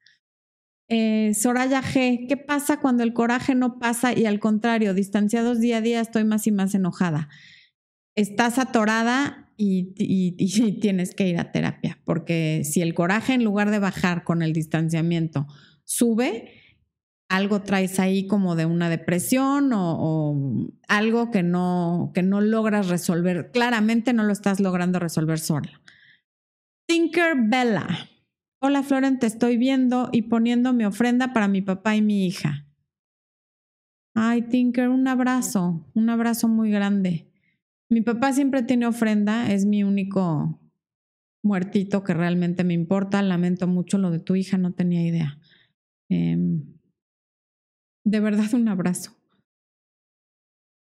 [SPEAKER 1] Eh, Soraya G, ¿qué pasa cuando el coraje no pasa y al contrario, distanciados día a día, estoy más y más enojada? Estás atorada y, y tienes que ir a terapia, porque si el coraje en lugar de bajar con el distanciamiento sube, algo traes ahí como de una depresión o, algo que no, que no logras resolver. Claramente no lo estás logrando resolver sola. Tinker Bella. Hola Floren, te estoy viendo y poniendo mi ofrenda para mi papá y mi hija. Ay, Tinker, un abrazo, un abrazo muy grande. Mi papá siempre tiene ofrenda, es mi único muertito que realmente me importa. Lamento mucho lo de tu hija, no tenía idea. Em, de verdad, un abrazo.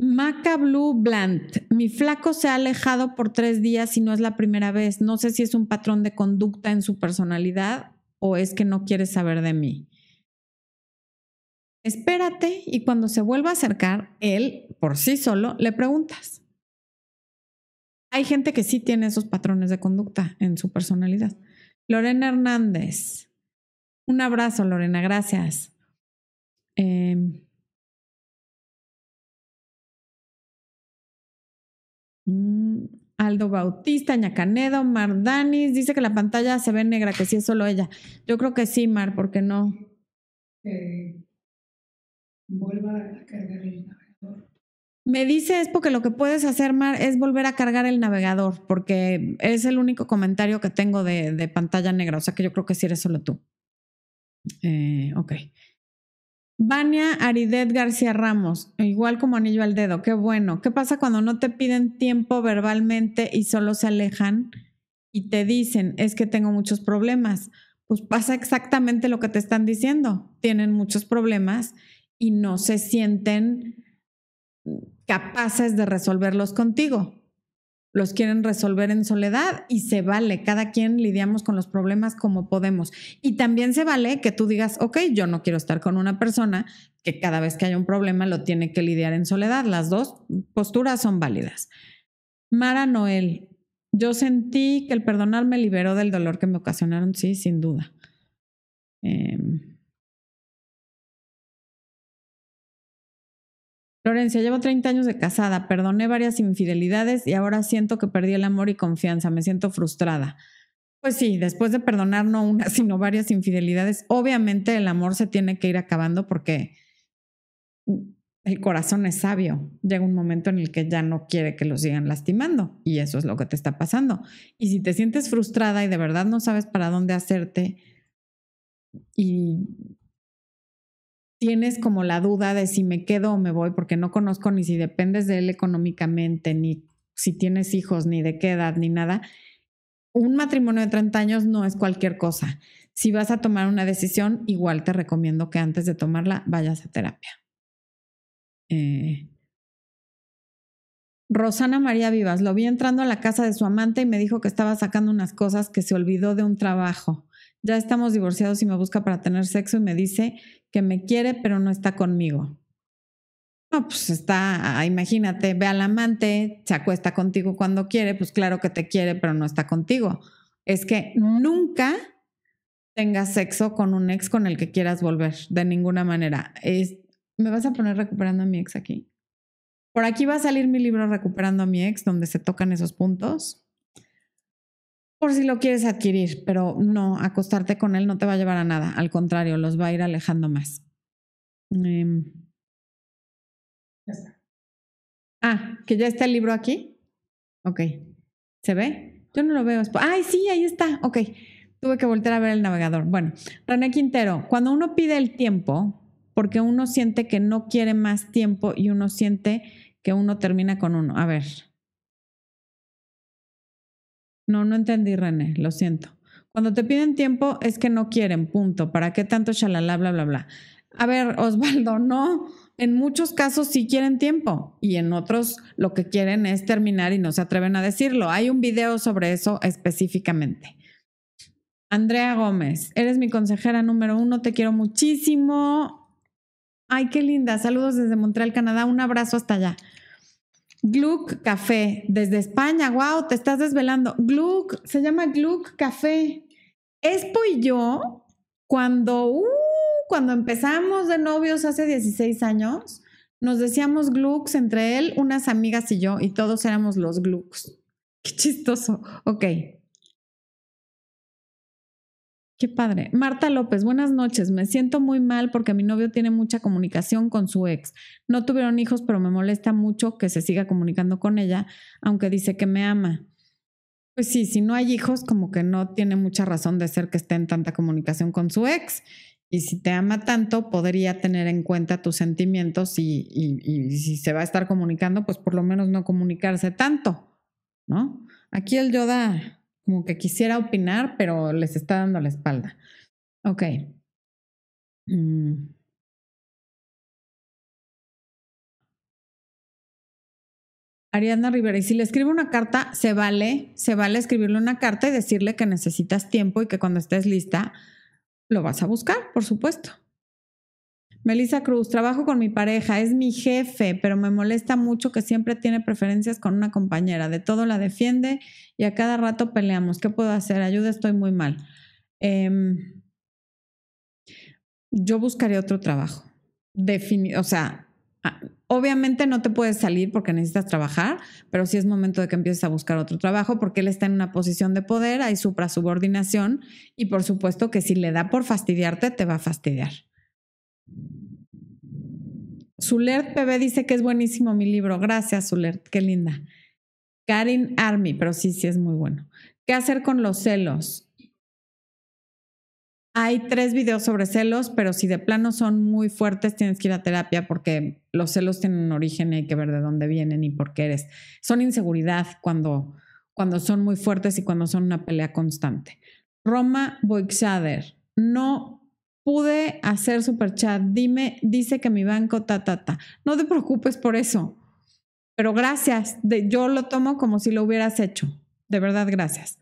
[SPEAKER 1] Maca Blue Blant. Mi flaco se ha alejado por tres días y no es la primera vez. No sé si es un patrón de conducta en su personalidad o es que no quiere saber de mí. Espérate y cuando se vuelva a acercar, él por sí solo le preguntas. Hay gente que sí tiene esos patrones de conducta en su personalidad. Lorena Hernández. Un abrazo, Lorena, gracias. Em, mm, Aldo Bautista, Ñacanedo, Mar Danis, dice que la pantalla se ve negra, que sí es solo ella. Yo creo que sí, Mar, porque no.
[SPEAKER 2] Vuelva a cargar el navegador.
[SPEAKER 1] Me dice es porque lo que puedes hacer, Mar, es volver a cargar el navegador, porque es el único comentario que tengo de, pantalla negra, o sea que yo creo que sí eres solo tú. Eh, ok. Vania Aridet García Ramos, igual como anillo al dedo, qué bueno. ¿Qué pasa cuando no te piden tiempo verbalmente y solo se alejan y te dicen, es que tengo muchos problemas? Pues pasa exactamente lo que te están diciendo. Tienen muchos problemas y no se sienten capaces de resolverlos contigo los quieren resolver en soledad y se vale, cada quien lidiamos con los problemas como podemos. Y también se vale que tú digas, ok, yo no quiero estar con una persona que cada vez que haya un problema lo tiene que lidiar en soledad. Las dos posturas son válidas. Mara Noel, yo sentí que el perdonar me liberó del dolor que me ocasionaron, sí, sin duda. Eh, Florencia, llevo 30 años de casada, perdoné varias infidelidades y ahora siento que perdí el amor y confianza, me siento frustrada. Pues sí, después de perdonar no una, sino varias infidelidades, obviamente el amor se tiene que ir acabando porque el corazón es sabio. Llega un momento en el que ya no quiere que lo sigan lastimando y eso es lo que te está pasando. Y si te sientes frustrada y de verdad no sabes para dónde hacerte y tienes como la duda de si me quedo o me voy, porque no conozco ni si dependes de él económicamente, ni si tienes hijos, ni de qué edad, ni nada, un matrimonio de 30 años no es cualquier cosa. Si vas a tomar una decisión, igual te recomiendo que antes de tomarla vayas a terapia. Eh, Rosana María Vivas, lo vi entrando a la casa de su amante y me dijo que estaba sacando unas cosas que se olvidó de un trabajo. Ya estamos divorciados y me busca para tener sexo y me dice que me quiere pero no está conmigo. No, pues está, ah, imagínate, ve al amante, se acuesta contigo cuando quiere, pues claro que te quiere pero no está contigo. Es que nunca tengas sexo con un ex con el que quieras volver, de ninguna manera. Es, ¿Me vas a poner recuperando a mi ex aquí? Por aquí va a salir mi libro Recuperando a mi ex, donde se tocan esos puntos por si lo quieres adquirir, pero no, acostarte con él no te va a llevar a nada, al contrario, los va a ir alejando más. Em. Ah, que ya está el libro aquí. Ok. ¿Se ve? Yo no lo veo. Ay, sí, ahí está. Ok. Tuve que volver a ver el navegador. Bueno, René Quintero, cuando uno pide el tiempo, porque uno siente que no quiere más tiempo y uno siente que uno termina con uno. A ver, no, no entendí, René, lo siento. Cuando te piden tiempo es que no quieren, punto. ¿Para qué tanto shalala, bla, bla, bla? A ver, Osvaldo, no. En muchos casos sí quieren tiempo y en otros lo que quieren es terminar y no se atreven a decirlo. Hay un video sobre eso específicamente. Andrea Gómez, eres mi consejera número uno, te quiero muchísimo. Ay, qué linda. Saludos desde Montreal, Canadá. Un abrazo hasta allá. Gluck Café, desde España. Wow, te estás desvelando. Gluck, se llama Gluck Café. Espo y yo, cuando, uh, cuando empezamos de novios hace 16 años, nos decíamos Glucks entre él, unas amigas y yo, y todos éramos los Glucks. Qué chistoso. Ok. Qué padre. Marta López, buenas noches. Me siento muy mal porque mi novio tiene mucha comunicación con su ex. No tuvieron hijos, pero me molesta mucho que se siga comunicando con ella, aunque dice que me ama. Pues sí, si no hay hijos, como que no tiene mucha razón de ser que esté en tanta comunicación con su ex. Y si te ama tanto, podría tener en cuenta tus sentimientos y, si se va a estar comunicando, pues por lo menos no comunicarse tanto, ¿no? Aquí el Yoda como que quisiera opinar, pero les está dando la espalda. Ok. Mm. Ariadna Rivera, y si le escribe una carta, se vale, se vale escribirle una carta y decirle que necesitas tiempo y que cuando estés lista lo vas a buscar, por supuesto. Melissa Cruz, trabajo con mi pareja, es mi jefe, pero me molesta mucho que siempre tiene preferencias con una compañera. De todo la defiende y a cada rato peleamos. ¿Qué puedo hacer? Ayuda, estoy muy mal. Em, yo buscaría otro trabajo. o sea, Obviamente no te puedes salir porque necesitas trabajar, pero sí es momento de que empieces a buscar otro trabajo porque él está en una posición de poder, hay supra-subordinación y por supuesto que si le da por fastidiarte, te va a fastidiar. Zulert PB dice que es buenísimo mi libro. Gracias, Zulert, qué linda. Karin Army, pero sí, sí es muy bueno. ¿Qué hacer con los celos? Hay tres videos sobre celos, pero si de plano son muy fuertes, tienes que ir a terapia porque los celos tienen un origen y hay que ver de dónde vienen y por qué eres. Son inseguridad cuando, cuando son muy fuertes y cuando son una pelea constante. Roma Boixader, no pude hacer super chat. Dime, dice que mi banco ta ta ta. No te preocupes por eso. Pero gracias. yo lo tomo como si lo hubieras hecho. De verdad, gracias.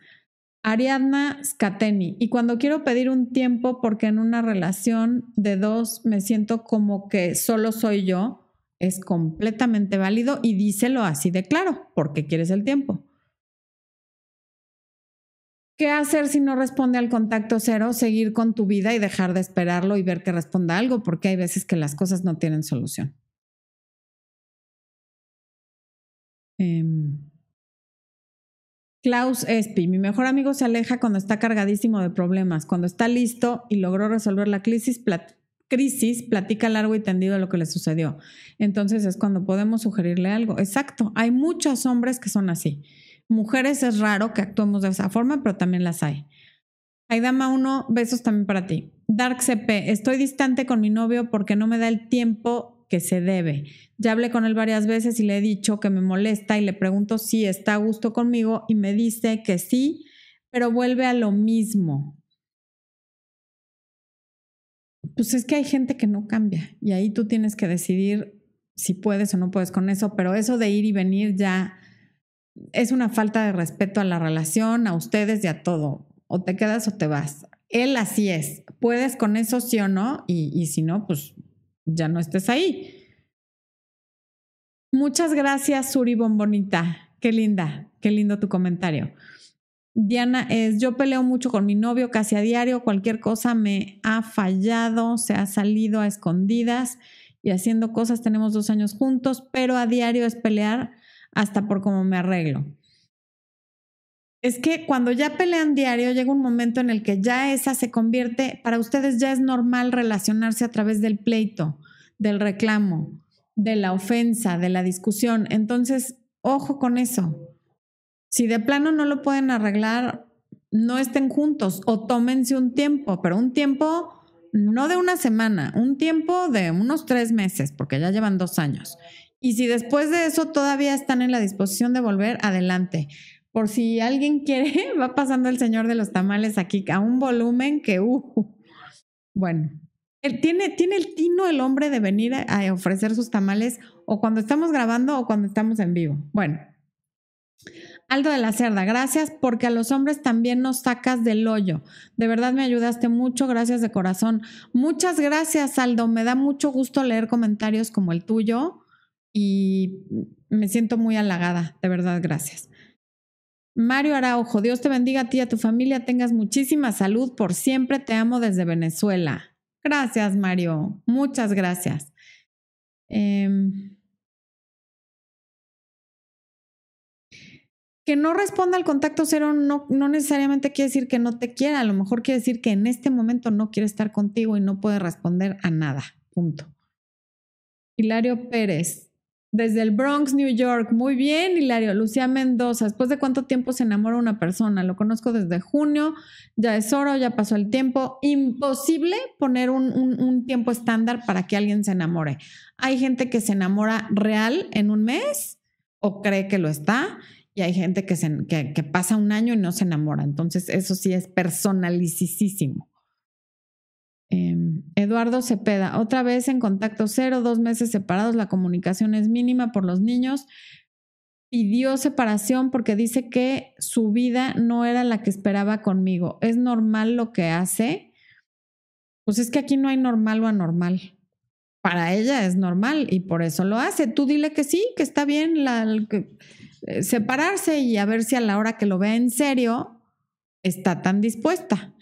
[SPEAKER 1] Ariadna Scateni. Y cuando quiero pedir un tiempo porque en una relación de dos me siento como que solo soy yo, es completamente válido y díselo así de claro, porque quieres el tiempo. ¿Qué hacer si no responde al contacto cero? Seguir con tu vida y dejar de esperarlo y ver que responda algo, porque hay veces que las cosas no tienen solución. Em, Klaus Espi, mi mejor amigo se aleja cuando está cargadísimo de problemas. Cuando está listo y logró resolver la crisis, crisis, platica largo y tendido lo que le sucedió. Entonces es cuando podemos sugerirle algo. Exacto, hay muchos hombres que son así. Mujeres es raro que actuemos de esa forma, pero también las hay. Aidama 1, besos también para ti. Dark CP, estoy distante con mi novio porque no me da el tiempo que se debe. Ya hablé con él varias veces y le he dicho que me molesta y le pregunto si está a gusto conmigo y me dice que sí, pero vuelve a lo mismo. Pues es que hay gente que no cambia y ahí tú tienes que decidir si puedes o no puedes con eso, pero eso de ir y venir ya es una falta de respeto a la relación, a ustedes y a todo. O te quedas o te vas. Él así es. Puedes con eso sí o no y, y si no, pues ya no estés ahí. Muchas gracias, Suri Bombonita. Qué linda, qué lindo tu comentario. Diana es, yo peleo mucho con mi novio casi a diario, cualquier cosa me ha fallado, se ha salido a escondidas y haciendo cosas, tenemos dos años juntos, pero a diario es pelear hasta por cómo me arreglo. Es que cuando ya pelean diario llega un momento en el que ya esa se convierte, para ustedes ya es normal relacionarse a través del pleito, del reclamo, de la ofensa, de la discusión. Entonces, ojo con eso. Si de plano no lo pueden arreglar, no estén juntos o tómense un tiempo, pero un tiempo no de una semana, un tiempo de unos tres meses, porque ya llevan dos años. Y si después de eso todavía están en la disposición de volver, adelante. Por si alguien quiere, va pasando el señor de los tamales aquí a un volumen que, uh, bueno, tiene, tiene el tino el hombre de venir a, ofrecer sus tamales o cuando estamos grabando o cuando estamos en vivo. Bueno, Aldo de la Cerda, gracias porque a los hombres también nos sacas del hoyo. De verdad me ayudaste mucho, gracias de corazón. Muchas gracias, Aldo. Me da mucho gusto leer comentarios como el tuyo y me siento muy halagada. De verdad, gracias. Mario Araujo, Dios te bendiga a ti y a tu familia, tengas muchísima salud por siempre, te amo desde Venezuela. Gracias, Mario, muchas gracias. Em, que no responda al contacto cero no, no, necesariamente quiere decir que no te quiera, a lo mejor quiere decir que en este momento no quiere estar contigo y no puede responder a nada. Punto. Hilario Pérez, desde el Bronx, New York. Muy bien, Hilario. Lucía Mendoza. ¿Después de cuánto tiempo se enamora una persona? Lo conozco desde junio. Ya es hora, ya pasó el tiempo. Imposible poner un, tiempo estándar para que alguien se enamore. Hay gente que se enamora real en un mes o cree que lo está. Y hay gente que pasa un año y no se enamora. Entonces, eso sí es personalicísimo. Em, Eduardo Cepeda, otra vez en contacto cero, dos meses separados, la comunicación es mínima por los niños. Pidió separación porque dice que su vida no era la que esperaba conmigo. ¿Es normal lo que hace? Pues es que aquí no hay normal o anormal. Para ella es normal y por eso lo hace. Tú dile que sí, que está bien la, eh, separarse y a ver si a la hora que lo vea en serio está tan dispuesta.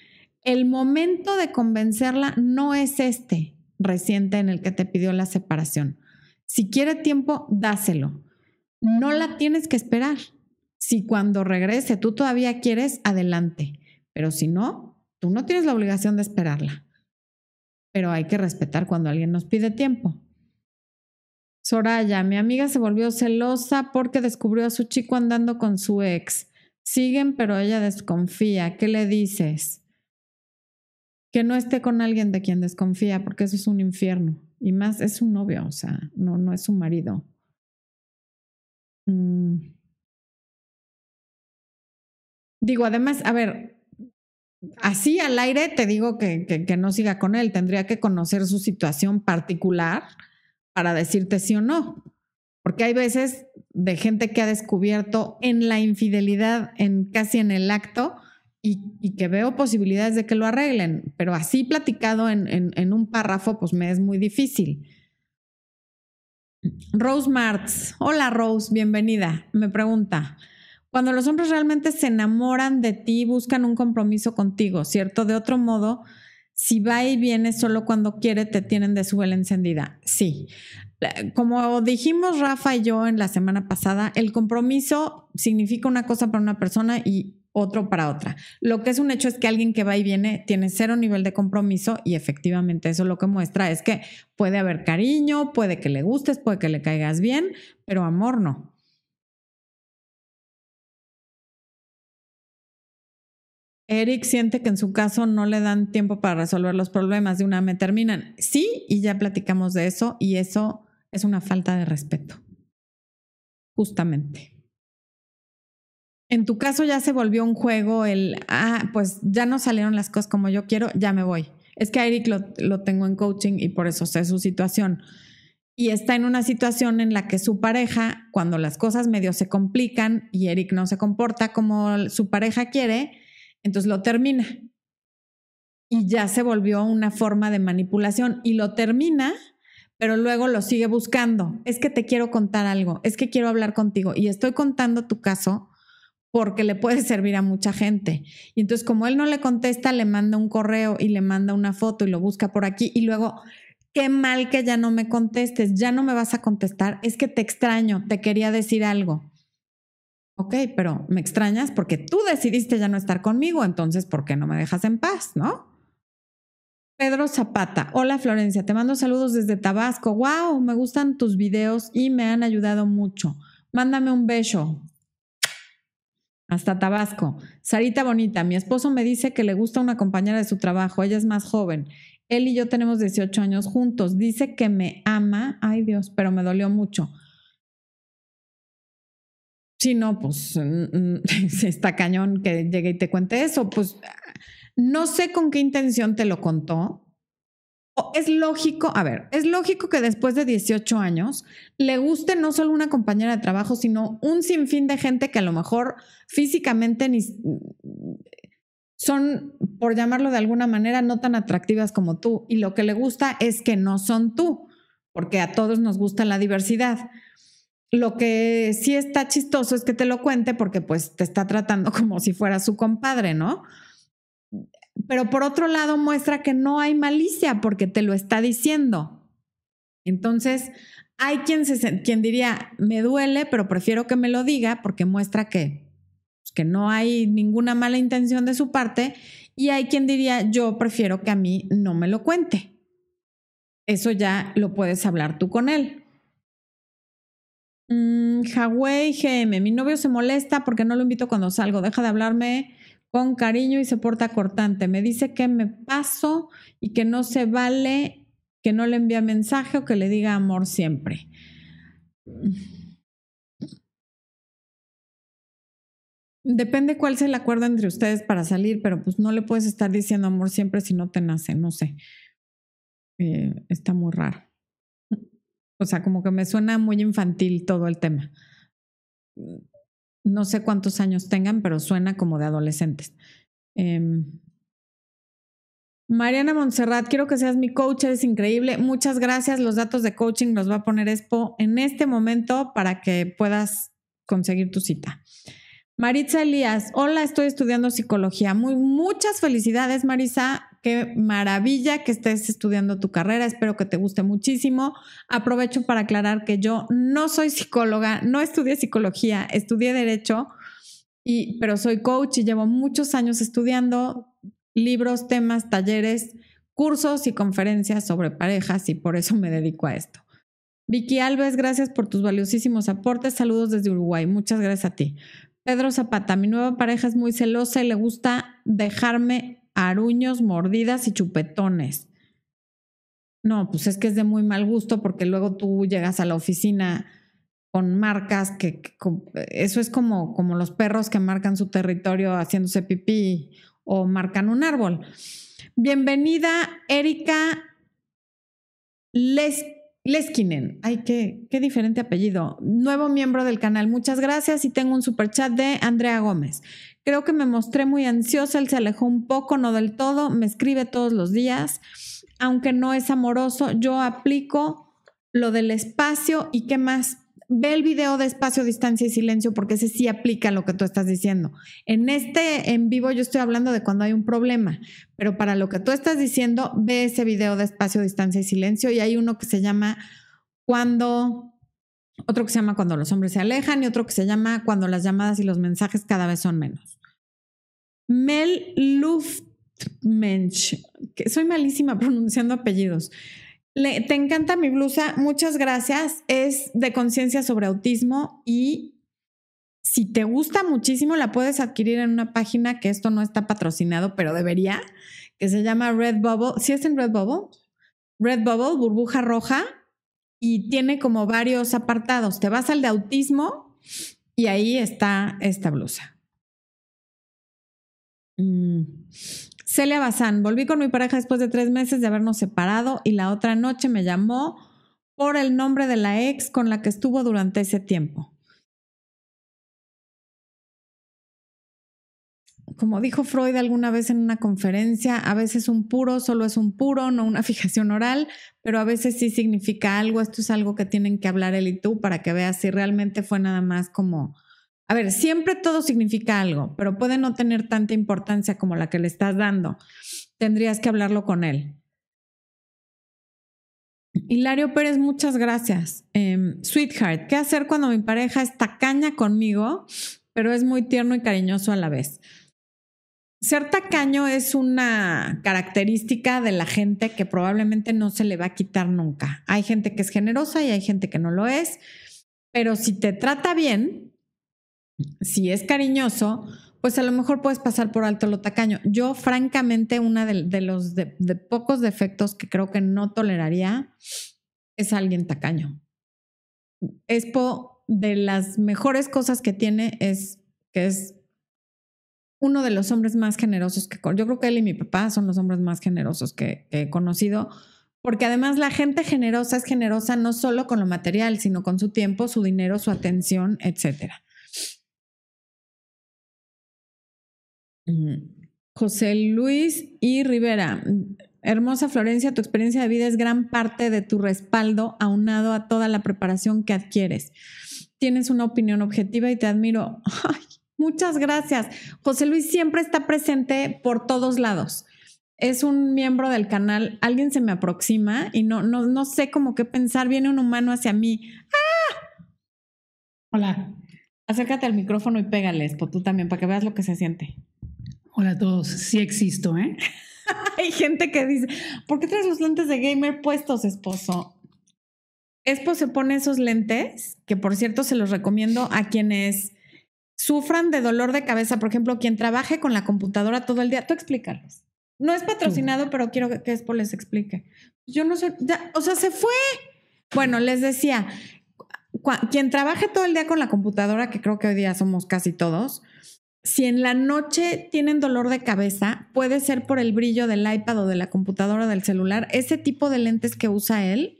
[SPEAKER 1] El momento de convencerla no es este reciente en el que te pidió la separación. Si quiere tiempo, dáselo. No la tienes que esperar. Si cuando regrese tú todavía quieres, adelante. Pero si no, tú no tienes la obligación de esperarla. Pero hay que respetar cuando alguien nos pide tiempo. Soraya, mi amiga se volvió celosa porque descubrió a su chico andando con su ex. Siguen, pero ella desconfía. ¿Qué le dices? Que no esté con alguien de quien desconfía, porque eso es un infierno. Y más, es su novio, o sea, no, no es su marido. Mm. Digo, además, a ver, así al aire te digo que, que, no siga con él. Tendría que conocer su situación particular para decirte sí o no. Porque hay veces de gente que ha descubierto en la infidelidad, en casi en el acto, y, que veo posibilidades de que lo arreglen, pero así platicado en, un párrafo, pues me es muy difícil. Rose Martz, hola Rose, bienvenida. Me pregunta, cuando los hombres realmente se enamoran de ti, buscan un compromiso contigo, ¿cierto? De otro modo, si va y viene solo cuando quiere, te tienen de su vela encendida. Sí. Como dijimos Rafa y yo en la semana pasada, el compromiso significa una cosa para una persona y otro para otra. Lo que es un hecho es que alguien que va y viene tiene cero nivel de compromiso y efectivamente eso lo que muestra es que puede haber cariño, puede que le gustes, puede que le caigas bien, pero amor no. Eric siente que en su caso no le dan tiempo para resolver los problemas de una me terminan. Sí, y ya platicamos de eso y eso es una falta de respeto. Justamente en tu caso ya se volvió un juego el, ah, pues ya no salieron las cosas como yo quiero, ya me voy. Es que a Eric lo, lo tengo en coaching y por eso sé su situación. Y está en una situación en la que su pareja, cuando las cosas medio se complican y Eric no se comporta como su pareja quiere, entonces lo termina. Y ya se volvió una forma de manipulación y lo termina, pero luego lo sigue buscando. Es que te quiero contar algo, es que quiero hablar contigo y estoy contando tu caso porque le puede servir a mucha gente. Y entonces como él no le contesta, le manda un correo y le manda una foto y lo busca por aquí y luego, qué mal que ya no me contestes, ya no me vas a contestar, es que te extraño, te quería decir algo. Ok, pero me extrañas porque tú decidiste ya no estar conmigo, entonces, ¿por qué no me dejas en paz, no? Pedro Zapata, hola Florencia, te mando saludos desde Tabasco. Wow, me gustan tus videos y me han ayudado mucho. Mándame un beso hasta Tabasco. Sarita Bonita, mi esposo me dice que le gusta una compañera de su trabajo, ella es más joven. Él y yo tenemos 18 años juntos. Dice que me ama. Ay Dios, pero me dolió mucho. Si no, pues está cañón que llegue y te cuente eso. Pues no sé con qué intención te lo contó es lógico, a ver, es lógico que después de 18 años le guste no solo una compañera de trabajo, sino un sinfín de gente que a lo mejor físicamente ni son, por llamarlo de alguna manera, no tan atractivas como tú. Y lo que le gusta es que no son tú, porque a todos nos gusta la diversidad. Lo que sí está chistoso es que te lo cuente porque pues te está tratando como si fuera su compadre, ¿no? Pero por otro lado muestra que no hay malicia porque te lo está diciendo. Entonces, hay quien, se, quien diría, me duele, pero prefiero que me lo diga porque muestra que, pues, que no hay ninguna mala intención de su parte. Y hay quien diría, yo prefiero que a mí no me lo cuente. Eso ya lo puedes hablar tú con él. Mm, Huawei GM, mi novio se molesta porque no lo invito cuando salgo, deja de hablarme con cariño y se porta cortante. Me dice que me paso y que no se vale que no le envíe mensaje o que le diga amor siempre. Depende cuál sea el acuerdo entre ustedes para salir, pero pues no le puedes estar diciendo amor siempre si no te nace, no sé. Eh, está muy raro. O sea, como que me suena muy infantil todo el tema no sé cuántos años tengan, pero suena como de adolescentes. Em, Mariana Montserrat, quiero que seas mi coach, es increíble. Muchas gracias. Los datos de coaching los va a poner Expo en este momento para que puedas conseguir tu cita. Maritza Elías, hola, estoy estudiando psicología. Muchas felicidades, Marisa. Qué maravilla que estés estudiando tu carrera. Espero que te guste muchísimo. Aprovecho para aclarar que yo no soy psicóloga, no estudié psicología, estudié derecho, y, pero soy coach y llevo muchos años estudiando libros, temas, talleres, cursos y conferencias sobre parejas y por eso me dedico a esto. Vicky Alves, gracias por tus valiosísimos aportes. Saludos desde Uruguay. Muchas gracias a ti. Pedro Zapata, mi nueva pareja es muy celosa y le gusta dejarme aruños, mordidas y chupetones. No, pues es que es de muy mal gusto porque luego tú llegas a la oficina con marcas que, eso es como, como los perros que marcan su territorio haciéndose pipí o marcan un árbol. Bienvenida, Erika Les Leskinen. Ay, qué, qué diferente apellido. Nuevo miembro del canal. Muchas gracias y tengo un super chat de Andrea Gómez. Creo que me mostré muy ansiosa, él se alejó un poco, no del todo, me escribe todos los días. Aunque no es amoroso, yo aplico lo del espacio y qué más ve el video de espacio, distancia y silencio porque ese sí aplica lo que tú estás diciendo. En este en vivo yo estoy hablando de cuando hay un problema, pero para lo que tú estás diciendo, ve ese video de espacio, distancia y silencio y hay uno que se llama cuando, otro que se llama cuando los hombres se alejan y otro que se llama cuando las llamadas y los mensajes cada vez son menos. Mel Luftmensch, que soy malísima pronunciando apellidos te encanta mi blusa, muchas gracias. Es de conciencia sobre autismo y si te gusta muchísimo la puedes adquirir en una página que esto no está patrocinado, pero debería, que se llama Redbubble. ¿Sí es en Redbubble? Redbubble, burbuja roja, y tiene como varios apartados. Te vas al de autismo y ahí está esta blusa. Mm. Celia Bazán, volví con mi pareja después de tres meses de habernos separado y la otra noche me llamó por el nombre de la ex con la que estuvo durante ese tiempo. Como dijo Freud alguna vez en una conferencia, a veces un puro solo es un puro, no una fijación oral, pero a veces sí significa algo. Esto es algo que tienen que hablar él y tú para que veas si realmente fue nada más como a ver, siempre todo significa algo, pero puede no tener tanta importancia como la que le estás dando. Tendrías que hablarlo con él. Hilario Pérez, muchas gracias. Em, sweetheart, ¿qué hacer cuando mi pareja está caña conmigo, pero es muy tierno y cariñoso a la vez? Ser tacaño es una característica de la gente que probablemente no se le va a quitar nunca. Hay gente que es generosa y hay gente que no lo es, pero si te trata bien, si es cariñoso, pues a lo mejor puedes pasar por alto lo tacaño. Yo, francamente, una de, los de, pocos defectos que creo que no toleraría es alguien tacaño. Expo, de las mejores cosas que tiene es que es uno de los hombres más generosos que yo creo que él y mi papá son los hombres más generosos que, que he conocido, porque además la gente generosa es generosa no solo con lo material, sino con su tiempo, su dinero, su atención, etcétera. José Luis y Rivera. Hermosa Florencia, tu experiencia de vida es gran parte de tu respaldo aunado a toda la preparación que adquieres. Tienes una opinión objetiva y te admiro. muchas gracias. José Luis siempre está presente por todos lados. Es un miembro del canal. Alguien se me aproxima y no, no, no sé cómo qué pensar. Viene un humano hacia mí. ¡Ah!
[SPEAKER 2] Hola.
[SPEAKER 1] Acércate al micrófono y pégales, tú también, para que veas lo que se siente.
[SPEAKER 2] Hola a todos, sí existo, ¿eh?
[SPEAKER 1] Hay gente que dice, ¿por qué traes los lentes de gamer puestos, esposo? Espo se pone esos lentes, que por cierto se los recomiendo a quienes sufran de dolor de cabeza, por ejemplo, quien trabaje con la computadora todo el día. Tú explícales. No es patrocinado, pero quiero que, Espo les explique. Yo no sé, ya, o sea, se fue. Bueno, les decía, quien trabaje todo el día con la computadora, que creo que hoy día somos casi todos, si en la noche tienen dolor de cabeza, puede ser por el brillo del iPad o de la computadora o del celular. Ese tipo de lentes que usa él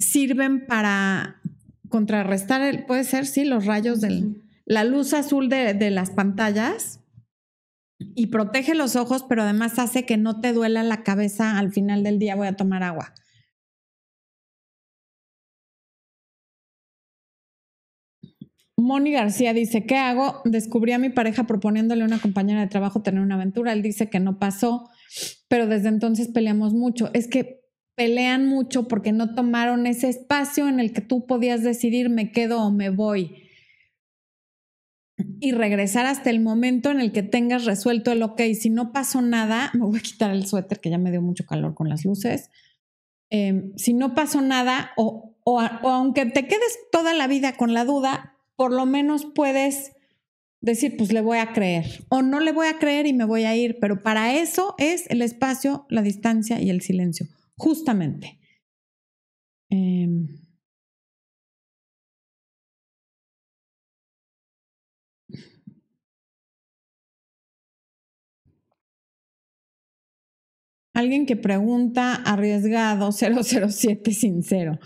[SPEAKER 1] sirven para contrarrestar, puede ser, sí, los rayos de la luz azul de, de las pantallas y protege los ojos, pero además hace que no te duela la cabeza al final del día. Voy a tomar agua. Moni García dice, ¿qué hago? Descubrí a mi pareja proponiéndole a una compañera de trabajo tener una aventura. Él dice que no pasó pero desde entonces peleamos mucho. Es que pelean mucho porque no tomaron ese espacio en el que tú podías decidir me quedo o me voy. Y regresar hasta el momento en el que tengas resuelto el ok. Si no pasó nada, me voy a quitar el suéter que ya me dio mucho calor con las luces. Em, si no pasó nada o, o aunque te quedes toda la vida con la duda, por lo menos puedes decir, pues le voy a creer o no le voy a creer y me voy a ir, pero para eso es el espacio, la distancia y el silencio, justamente. Em, alguien que pregunta arriesgado 007 sincero.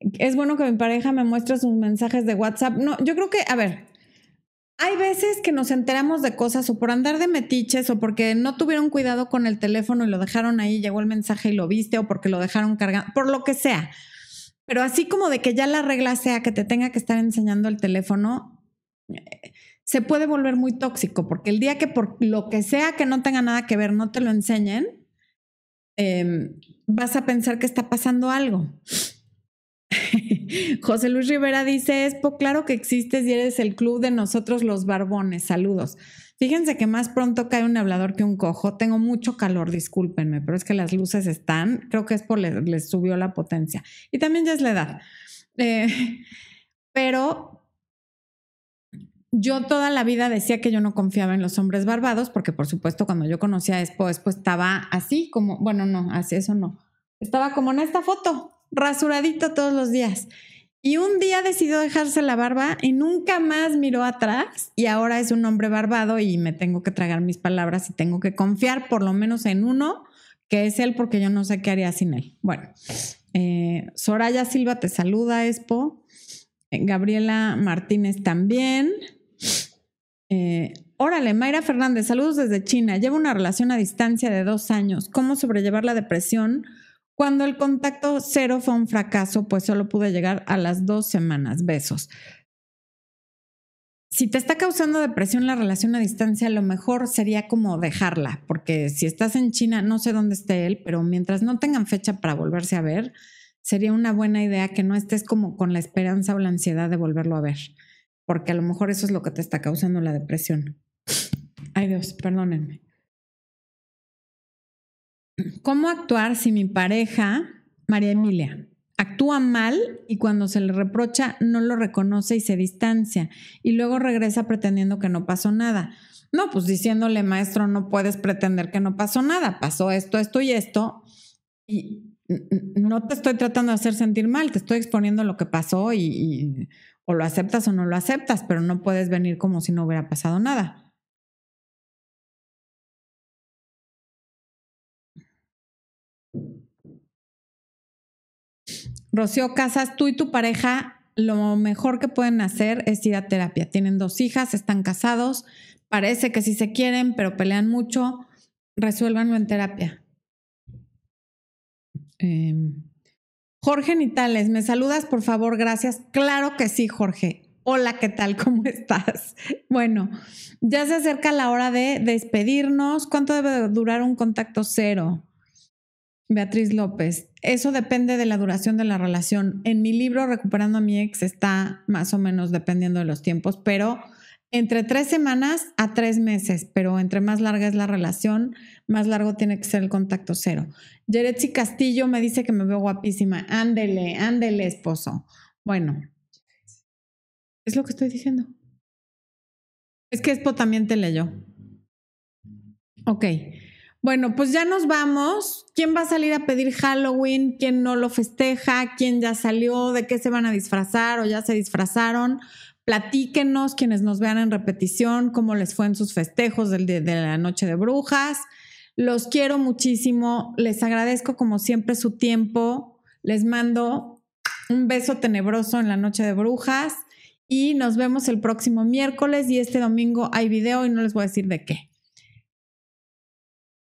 [SPEAKER 1] Es bueno que mi pareja me muestre sus mensajes de WhatsApp. No, yo creo que, a ver, hay veces que nos enteramos de cosas o por andar de metiches o porque no tuvieron cuidado con el teléfono y lo dejaron ahí, llegó el mensaje y lo viste o porque lo dejaron cargando, por lo que sea. Pero así como de que ya la regla sea que te tenga que estar enseñando el teléfono, se puede volver muy tóxico porque el día que por lo que sea que no tenga nada que ver no te lo enseñen, em, vas a pensar que está pasando algo. José Luis Rivera dice, Espo, claro que existes y eres el club de nosotros los barbones. Saludos. Fíjense que más pronto cae un hablador que un cojo. Tengo mucho calor, discúlpenme, pero es que las luces están, creo que es por les, subió la potencia. Y también ya es la edad. Eh, pero yo toda la vida decía que yo no confiaba en los hombres barbados, porque por supuesto cuando yo conocía a Espo, Espo estaba así como, bueno, no, así eso no. Estaba como en esta foto, rasuradito todos los días. Y un día decidió dejarse la barba y nunca más miró atrás y ahora es un hombre barbado y me tengo que tragar mis palabras y tengo que confiar por lo menos en uno que es él porque yo no sé qué haría sin él. Bueno, eh, Soraya Silva te saluda, Expo. Eh, Gabriela Martínez también. Eh, órale, Mayra Fernández, saludos desde China. Llevo una relación a distancia de dos años. ¿Cómo sobrellevar la depresión? Cuando el contacto cero fue un fracaso, pues solo pude llegar a las dos semanas. Besos. Si te está causando depresión la relación a distancia, lo mejor sería como dejarla, porque si estás en China, no sé dónde esté él, pero mientras no tengan fecha para volverse a ver, sería una buena idea que no estés como con la esperanza o la ansiedad de volverlo a ver, porque a lo mejor eso es lo que te está causando la depresión. Ay Dios, perdónenme. ¿Cómo actuar si mi pareja, María Emilia, actúa mal y cuando se le reprocha no lo reconoce y se distancia y luego regresa pretendiendo que no pasó nada? No, pues diciéndole, maestro, no puedes pretender que no pasó nada, pasó esto, esto y esto. Y no te estoy tratando de hacer sentir mal, te estoy exponiendo lo que pasó y, o lo aceptas o no lo aceptas, pero no puedes venir como si no hubiera pasado nada. Rocío Casas, tú y tu pareja, lo mejor que pueden hacer es ir a terapia. Tienen dos hijas, están casados, parece que sí se quieren, pero pelean mucho. Resuélvanlo en terapia. Em, Jorge Nitales, ¿me saludas por favor? Gracias. Claro que sí, Jorge. Hola, ¿qué tal? ¿Cómo estás? Bueno, ya se acerca la hora de despedirnos. ¿Cuánto debe durar un contacto cero? Beatriz López, eso depende de la duración de la relación. En mi libro Recuperando a mi ex está más o menos dependiendo de los tiempos, pero entre tres semanas a tres meses, pero entre más larga es la relación, más largo tiene que ser el contacto cero. Yeretsi Castillo me dice que me veo guapísima. Ándele, ándele, esposo. Bueno, es lo que estoy diciendo. Es que Espo también te leyó. Ok. Bueno, pues ya nos vamos. ¿Quién va a salir a pedir Halloween? ¿Quién no lo festeja? ¿Quién ya salió? ¿De qué se van a disfrazar o ya se disfrazaron? Platíquenos quienes nos vean en repetición, cómo les fue en sus festejos de, de la Noche de Brujas. Los quiero muchísimo. Les agradezco como siempre su tiempo. Les mando un beso tenebroso en la Noche de Brujas y nos vemos el próximo miércoles y este domingo hay video y no les voy a decir de qué.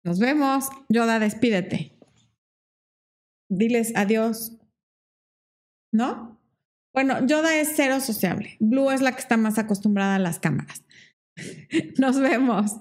[SPEAKER 1] Nos vemos. Yoda, despídete. Diles adiós. ¿No? Bueno, Yoda es cero sociable. Blue es la que está más acostumbrada a las cámaras. Nos vemos.